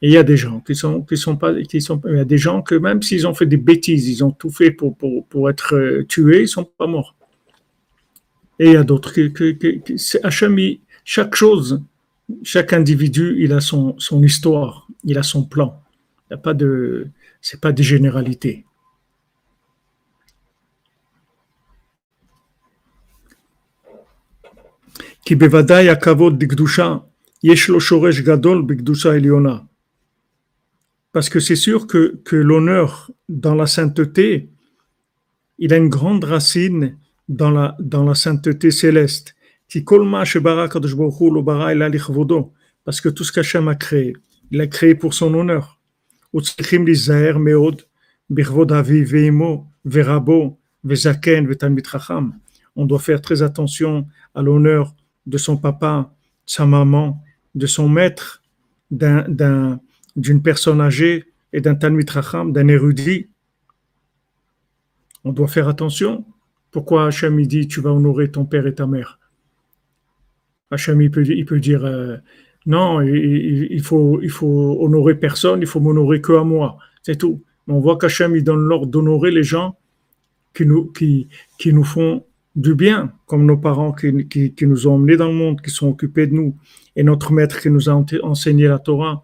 Speaker 1: Et il y a des gens qui sont, sont pas, qui sont, il y a des gens que même s'ils ont fait des bêtises, ils ont tout fait pour, être euh, tués, ils sont pas morts. Et il y a d'autres qui, chaque chose, chaque individu, il a son, son histoire, il a son plan. Il n'y a pas de, c'est pas des généralités. כי בוודאי הכבוד בקדושה, יש לו שורש גדול בקדושה עליונה. Parce que c'est sûr que, que l'honneur dans la sainteté, il a une grande racine dans la, dans la sainteté céleste. Parce que tout ce qu'Hachem a créé, il a créé pour son honneur. On doit faire très attention à l'honneur de son papa, sa maman, de son maître, d'un d'une personne âgée et d'un Talmud d'un érudit. On doit faire attention. Pourquoi Hachem dit tu vas honorer ton père et ta mère? Hachem il peut, il peut dire euh, non, il, faut, il faut honorer personne, il faut m'honorer que à moi. C'est tout. on voit qu'Hachem donne l'ordre d'honorer les gens qui nous, qui, qui nous font du bien, comme nos parents qui, nous ont emmenés dans le monde, qui sont occupés de nous, et notre maître qui nous a enseigné la Torah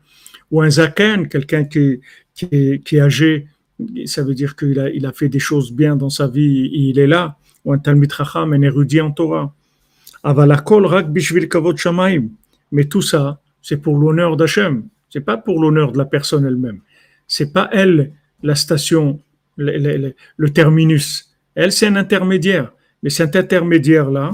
Speaker 1: ou un zaken, quelqu'un qui, est, âgé, ça veut dire qu'il a, fait des choses bien dans sa vie, il est là, ou un talmid racham, un érudit en Torah. Mais tout ça, c'est pour l'honneur d'Hachem. C'est pas pour l'honneur de la personne elle-même. C'est pas elle la station, le terminus. Elle, c'est un intermédiaire. Mais cet intermédiaire-là,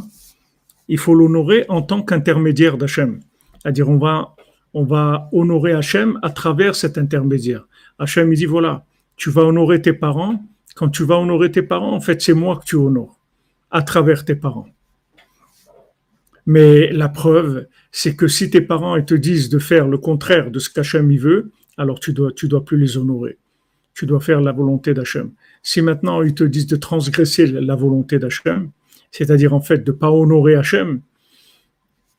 Speaker 1: il faut l'honorer en tant qu'intermédiaire d'Hachem. C'est-à-dire, on va on va honorer Hachem à travers cet intermédiaire. Hachem, il dit, voilà, tu vas honorer tes parents. Quand tu vas honorer tes parents, en fait, c'est moi que tu honores, à travers tes parents. Mais la preuve, c'est que si tes parents te disent de faire le contraire de ce qu'Hachem y veut, alors tu dois, tu dois plus les honorer. Tu dois faire la volonté d'Hachem. Si maintenant ils te disent de transgresser la volonté d'Hachem, c'est-à-dire en fait de pas honorer Hachem,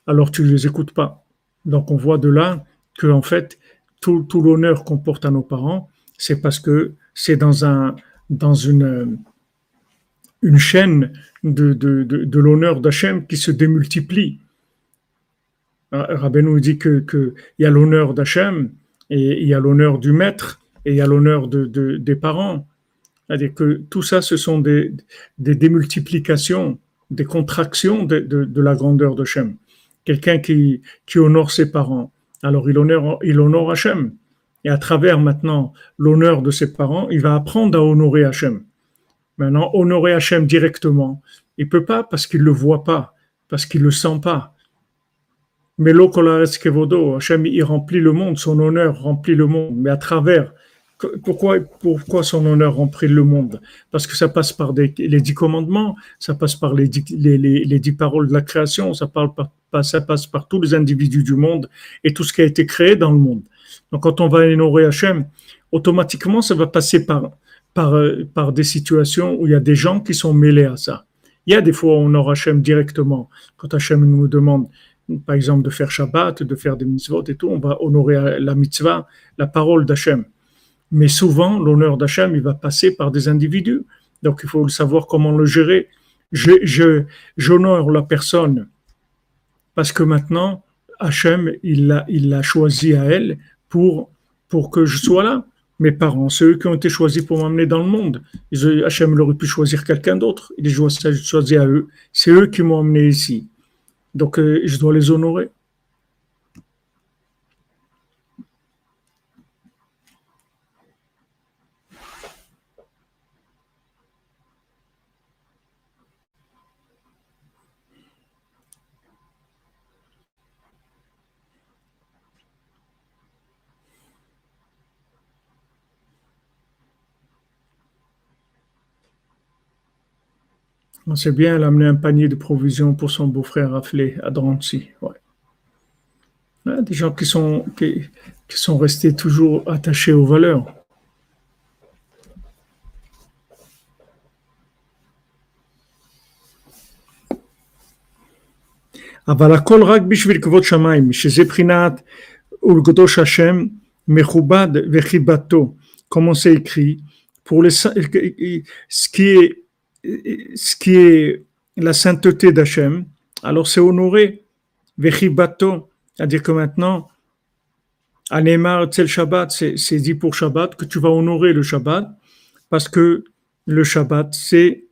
Speaker 1: alors tu ne les écoutes pas. Donc on voit de là que en fait tout, l'honneur qu'on porte à nos parents, c'est parce que c'est dans un dans une une chaîne de, de, l'honneur d'Hachem qui se démultiplie. Ah, Rabbeinu dit que qu'il y a l'honneur d'Hachem et il y a l'honneur du maître et a l'honneur de, des parents. C'est-à-dire que tout ça, ce sont des, des démultiplications, des contractions de, de, la grandeur d'Hachem quelqu'un qui, qui honore ses parents. Alors il honore, il honore Hachem. Et à travers maintenant l'honneur de ses parents, il va apprendre à honorer Hachem. Maintenant, honorer Hachem directement, il peut pas parce qu'il le voit pas, parce qu'il le sent pas. Mais l'Okolareskevodo, Hachem, il remplit le monde, son honneur remplit le monde, mais à travers pourquoi, son honneur remplit le monde? Parce que ça passe par les dix commandements, ça passe par les dix, les, dix paroles de la création, ça, passe par tous les individus du monde et tout ce qui a été créé dans le monde. Donc quand on va honorer Hachem, automatiquement ça va passer par, par, par des situations où il y a des gens qui sont mêlés à ça. Il y a des fois où on honore Hachem directement. Quand Hachem nous demande, par exemple, de faire Shabbat, de faire des mitzvot et tout, on va honorer la mitzvah, la parole d'Hachem. Mais souvent, l'honneur d'Hachem, il va passer par des individus Donc il faut savoir comment le gérer. Je, j'honore la personne parce que maintenant, Hachem, il l'a, il choisi à elle pour, pour que je sois là. Mes parents, c'est eux qui ont été choisis pour m'amener dans le monde. Hachem aurait pu choisir quelqu'un d'autre. Il est choisi à eux. C'est eux qui m'ont amené ici. Donc, euh, je dois les honorer. C'est bien, elle a amené un panier de provisions pour son beau-frère Raflé à Drancy. Ouais. des gens qui sont, qui, sont restés toujours attachés aux valeurs. אבל הכל רק בשביל כבוד שמיים, שזה בחינת ולקדוש השם מכובד וחיבתו, comme c'est écrit, pour les, ce qui est ce qui est la sainteté d'Hachem, alors c'est honoré. Vechibato, c'est-à-dire que maintenant, Anemar Tzel Shabbat, c'est dit pour Shabbat que tu vas honorer le Shabbat, parce que le Shabbat, c'est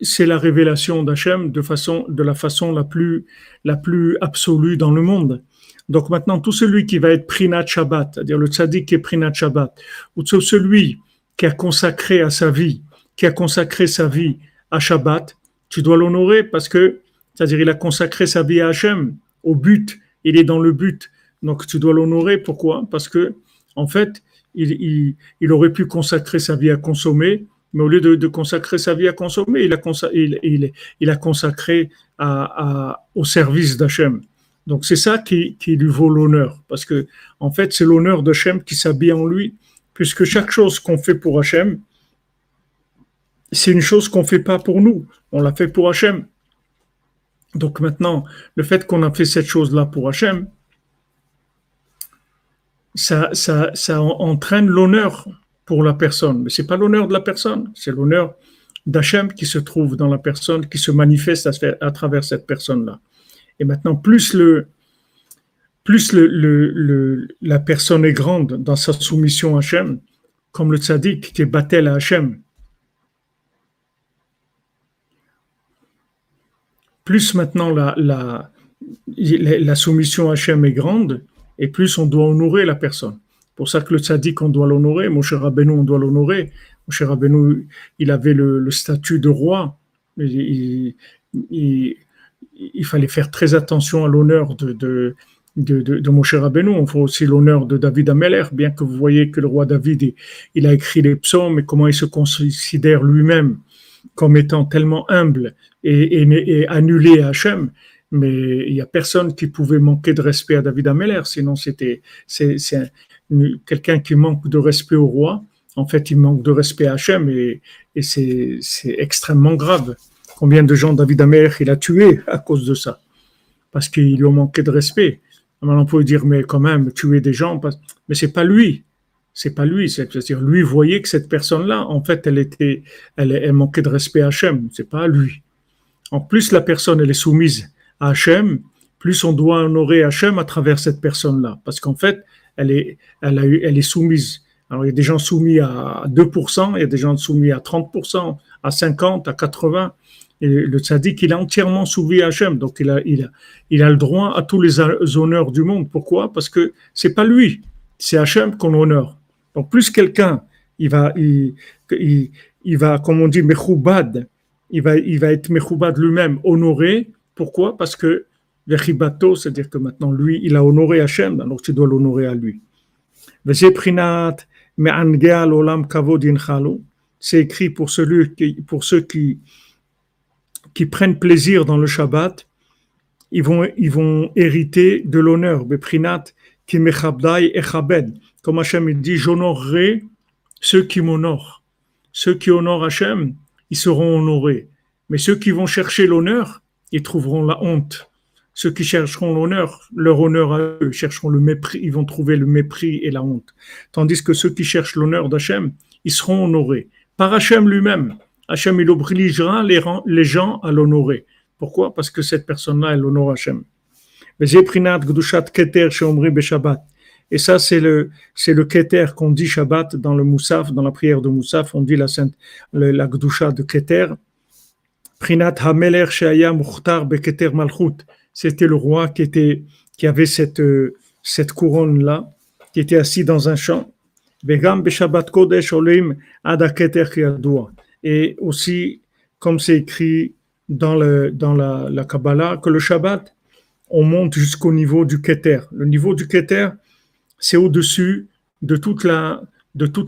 Speaker 1: c'est la révélation d'Hachem de de la façon la plus la plus absolue dans le monde. Donc maintenant, tout celui qui va être Prinat Shabbat, c'est-à-dire le tzaddik qui est Prinat Shabbat, ou celui qui a consacré à sa vie qui a consacré sa vie à Shabbat, tu dois l'honorer parce que, c'est-à-dire il a consacré sa vie à Hachem, au but, il est dans le but. Donc tu dois l'honorer. Pourquoi? Parce que, en fait, il, il, aurait pu consacrer sa vie à consommer, mais au lieu de, consacrer sa vie à consommer, il a, il, il, a consacré à, au service d'Hachem. Donc c'est ça qui, qui, lui vaut l'honneur, parce que en fait c'est l'honneur d'Hachem qui s'habille en lui, puisque chaque chose qu'on fait pour Hachem, c'est une chose qu'on ne fait pas pour nous, on l'a fait pour Hachem. Donc maintenant, le fait qu'on a fait cette chose-là pour Hachem, ça, ça, ça entraîne l'honneur pour la personne. Mais ce n'est pas l'honneur de la personne, c'est l'honneur d'Hachem qui se trouve dans la personne, qui se manifeste à, travers cette personne-là. Et maintenant, plus, le, plus le, le, la personne est grande dans sa soumission à Hachem, comme le tzaddik qui est battel à Hachem, plus maintenant la, la, la soumission à Hachem est grande, et plus on doit honorer la personne. Pour ça que le tzaddik, on doit l'honorer, mon cher Rabbeinu, on doit l'honorer. Mon cher Rabbeinu, il avait le, statut de roi. Il, il, fallait faire très attention à l'honneur de, de, de, mon cher Rabbeinu. On faut aussi l'honneur de David Ameller, bien que vous voyez que le roi David, il a écrit les psaumes et comment il se considère lui-même comme étant tellement humble et, annulé à Hachem, mais il n'y a personne qui pouvait manquer de respect à David Ameller, sinon c'était c'est, quelqu'un qui manque de respect au roi. En fait, il manque de respect à Hachem et, et c'est, extrêmement grave. Combien de gens David Ameller il a tué à cause de ça? Parce qu'ils lui ont manqué de respect. Alors on peut dire, mais quand même, tuer des gens, mais c'est pas lui c'est pas lui, c'est-à-dire lui voyait que cette personne-là, en fait, elle était, elle, manquait de respect à Hachem, c'est pas lui. En plus, la personne, elle est soumise à Hachem, plus on doit honorer Hachem à travers cette personne-là, parce qu'en fait, elle est, elle, a eu, elle est soumise. Alors, il y a des gens soumis à 2%, il y a des gens soumis à 30%, à 50%, à 80%. Et le tzaddik, il est entièrement soumis à Hachem, donc il a, il, a, il a le droit à tous les honneurs du monde. Pourquoi? Parce que c'est pas lui, c'est Hachem qu'on honore. Donc, plus quelqu'un, il va, il, il, va, comme on dit, mechoubad, il va, il va être mechoubad lui-même, honoré. Pourquoi? Parce que vechibato, c'est-à-dire que maintenant, lui, il a honoré Hachem, donc tu dois l'honorer à lui. C'est écrit pour, celui qui, pour ceux qui, qui prennent plaisir dans le Shabbat, ils vont, ils vont hériter de l'honneur. Beprinat comme Hachem dit, j'honorerai ceux qui m'honorent. Ceux qui honorent Hachem, ils seront honorés. Mais ceux qui vont chercher l'honneur, ils trouveront la honte. Ceux qui chercheront l'honneur, leur honneur à eux, chercheront le mépris, ils vont trouver le mépris et la honte. Tandis que ceux qui cherchent l'honneur d'Hachem, ils seront honorés par Hachem lui-même. Hachem, il obligera les, les gens à l'honorer. Pourquoi? Parce que cette personne-là, elle honore Hachem. Et ça, c'est le, c'est le keter qu'on dit Shabbat dans le Moussaf, dans la prière de Moussaf, on dit la sainte, la Gdusha de keter. Prinat Hameler Beketer Malchut. C'était le roi qui était, qui avait cette, cette couronne-là, qui était assis dans un champ. Begam Beshabbat Kodesh Olim Ada Keter Et aussi, comme c'est écrit dans, le, dans la, la Kabbalah, que le Shabbat, on monte jusqu'au niveau du Keter. Le niveau du Keter, c'est au-dessus de toutes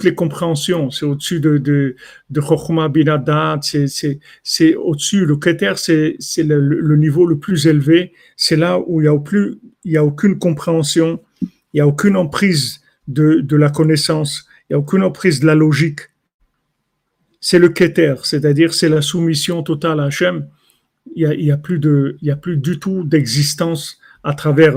Speaker 1: les compréhensions, c'est au-dessus de de de Binadat, c'est au-dessus. Le Keter, c'est le, niveau le plus élevé. C'est là où il y a aucune compréhension, il y a aucune emprise de la connaissance, il y a aucune emprise de la logique. C'est le Keter, c'est-à-dire c'est la soumission totale à Hachem. Il y a plus du tout d'existence à travers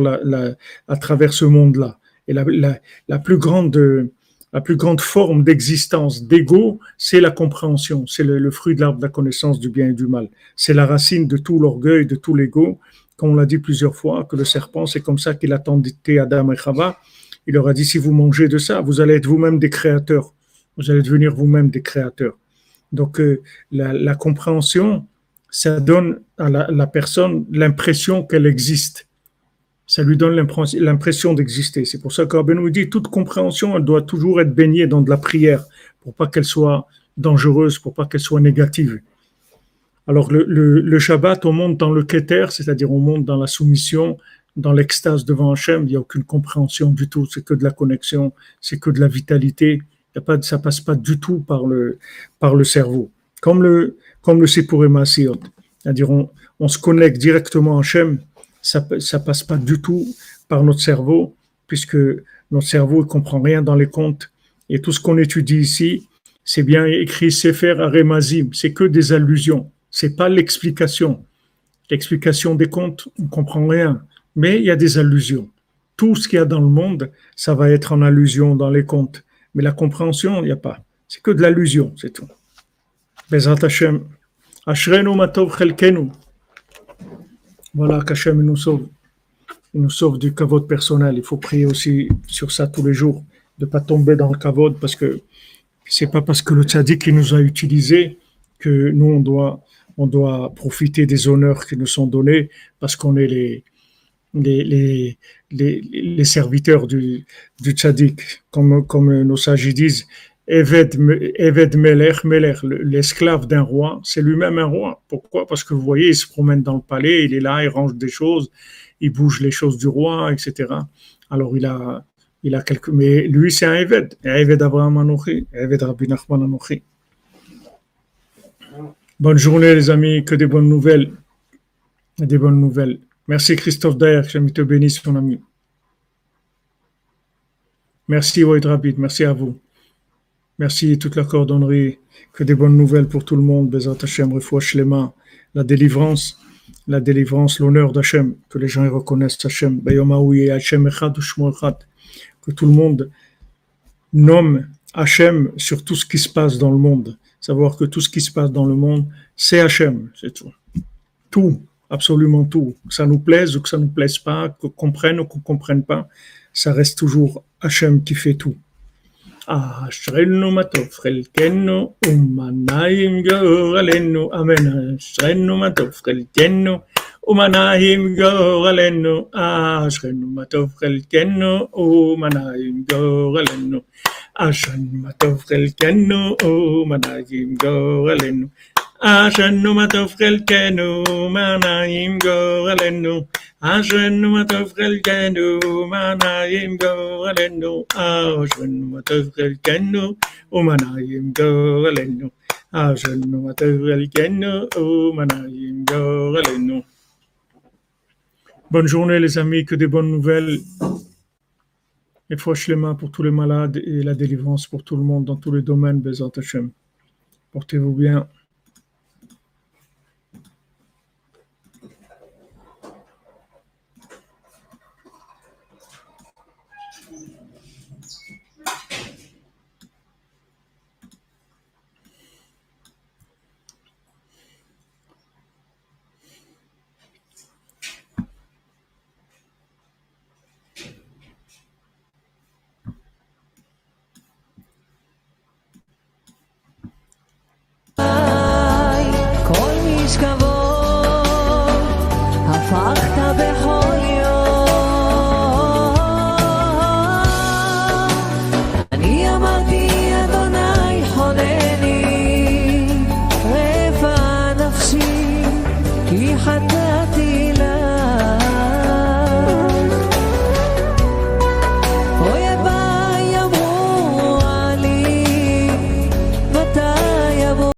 Speaker 1: ce monde-là. Et la, plus grande, la plus grande forme d'existence d'ego, c'est la compréhension, c'est le, fruit de l'arbre de la connaissance du bien et du mal. C'est la racine de tout l'orgueil, de tout l'ego. Comme on l'a dit plusieurs fois, que le serpent, c'est comme ça qu'il a tenté Adam et Chava. Il leur a dit, si vous mangez de ça, vous allez être vous-même des créateurs. Vous allez devenir vous-même des créateurs. Donc, euh, la, compréhension, ça donne à la personne l'impression qu'elle existe ça lui donne l'impression d'exister. C'est pour ça que nous dit toute compréhension, elle doit toujours être baignée dans de la prière pour pas qu'elle soit dangereuse, pour pas qu'elle soit négative. Alors le, Shabbat, on monte dans le Keter, c'est-à-dire on monte dans la soumission, dans l'extase devant Hachem, il n'y a aucune compréhension du tout, c'est que de la connexion, c'est que de la vitalité, il y ça passe pas du tout par le, cerveau. Comme le, comme le Sipuré c'est-à-dire on, on se connecte directement à Hachem, ça ça passe pas du tout par notre cerveau, puisque notre cerveau ne comprend rien dans les comptes. Et tout ce qu'on étudie ici, c'est bien écrit Sefer Aremazim, c'est que des allusions, c'est pas l'explication. L'explication des comptes, on comprend rien, mais il y a des allusions. Tout ce qu'il y a dans le monde, ça va être en allusion dans les comptes. Mais la compréhension, il n'y a pas. C'est que de l'allusion, c'est tout. Hashem. Matov. Voilà, qu'Hachem nous sauve. Nous sauve du kavod personnel. Il faut prier aussi sur ça tous les jours, de ne pas tomber dans le kavod, parce que c'est pas parce que le tzaddik nous a utilisés que nous, on doit, on doit profiter des honneurs qui nous sont donnés, parce qu'on est les, les, les, les, les serviteurs du, du tzaddik. Comme, comme nos sages disent, Eved, Melech, Melech, l'esclave d'un roi, c'est lui-même un roi. Pourquoi? Parce que vous voyez, il se promène dans le palais, il est là, il range des choses, il bouge les choses du roi, etc. Alors il a, il a quelques, mais lui c'est un Eved, Eved Abraham Anochi, Eved Rabbi Nachman Anochi. Bonne journée les amis, que des bonnes nouvelles, des bonnes nouvelles. Merci Christophe Dayer, que te bénisse mon ami. Merci Wade Rabid, merci à vous. Merci toute la cordonnerie. Que des bonnes nouvelles pour tout le monde. Bezat Hashem, Shlema. La délivrance, la délivrance, l'honneur d'Hachem. Que les gens reconnaissent Hashem. Hashem Que tout le monde nomme Hachem sur tout ce qui se passe dans le monde. Savoir que tout ce qui se passe dans le monde, c'est Hachem, c'est tout. Tout, absolument tout. Que ça nous plaise ou que ça nous plaise pas, qu'on comprenne ou qu'on comprenne pas, ça reste toujours Hachem qui fait tout. אשרנו מה טוב חלקנו ומנעים גורלנו אמן אשרנו מה טוב חלקנו ומנעים גורלנו אשרנו מה טוב חלקנו ומנעים גורלנו אשרנו מה טוב חלקנו ומנעים גורלנו אשרנו מה טוב חלקנו ומנעים גורלנו אשרנו מה טוב חלקנו, ומה נעים גורלנו. אשרנו מה טוב חלקנו, ומה נעים גורלנו. אשרנו מה טוב חלקנו, ומה נעים גורלנו. Bonne journée les amis, que des bonnes nouvelles. Et fouche les mains pour tous les malades et la délivrance pour tout le monde dans tous les domaines, Bezat Hashem. Portez-vous bien.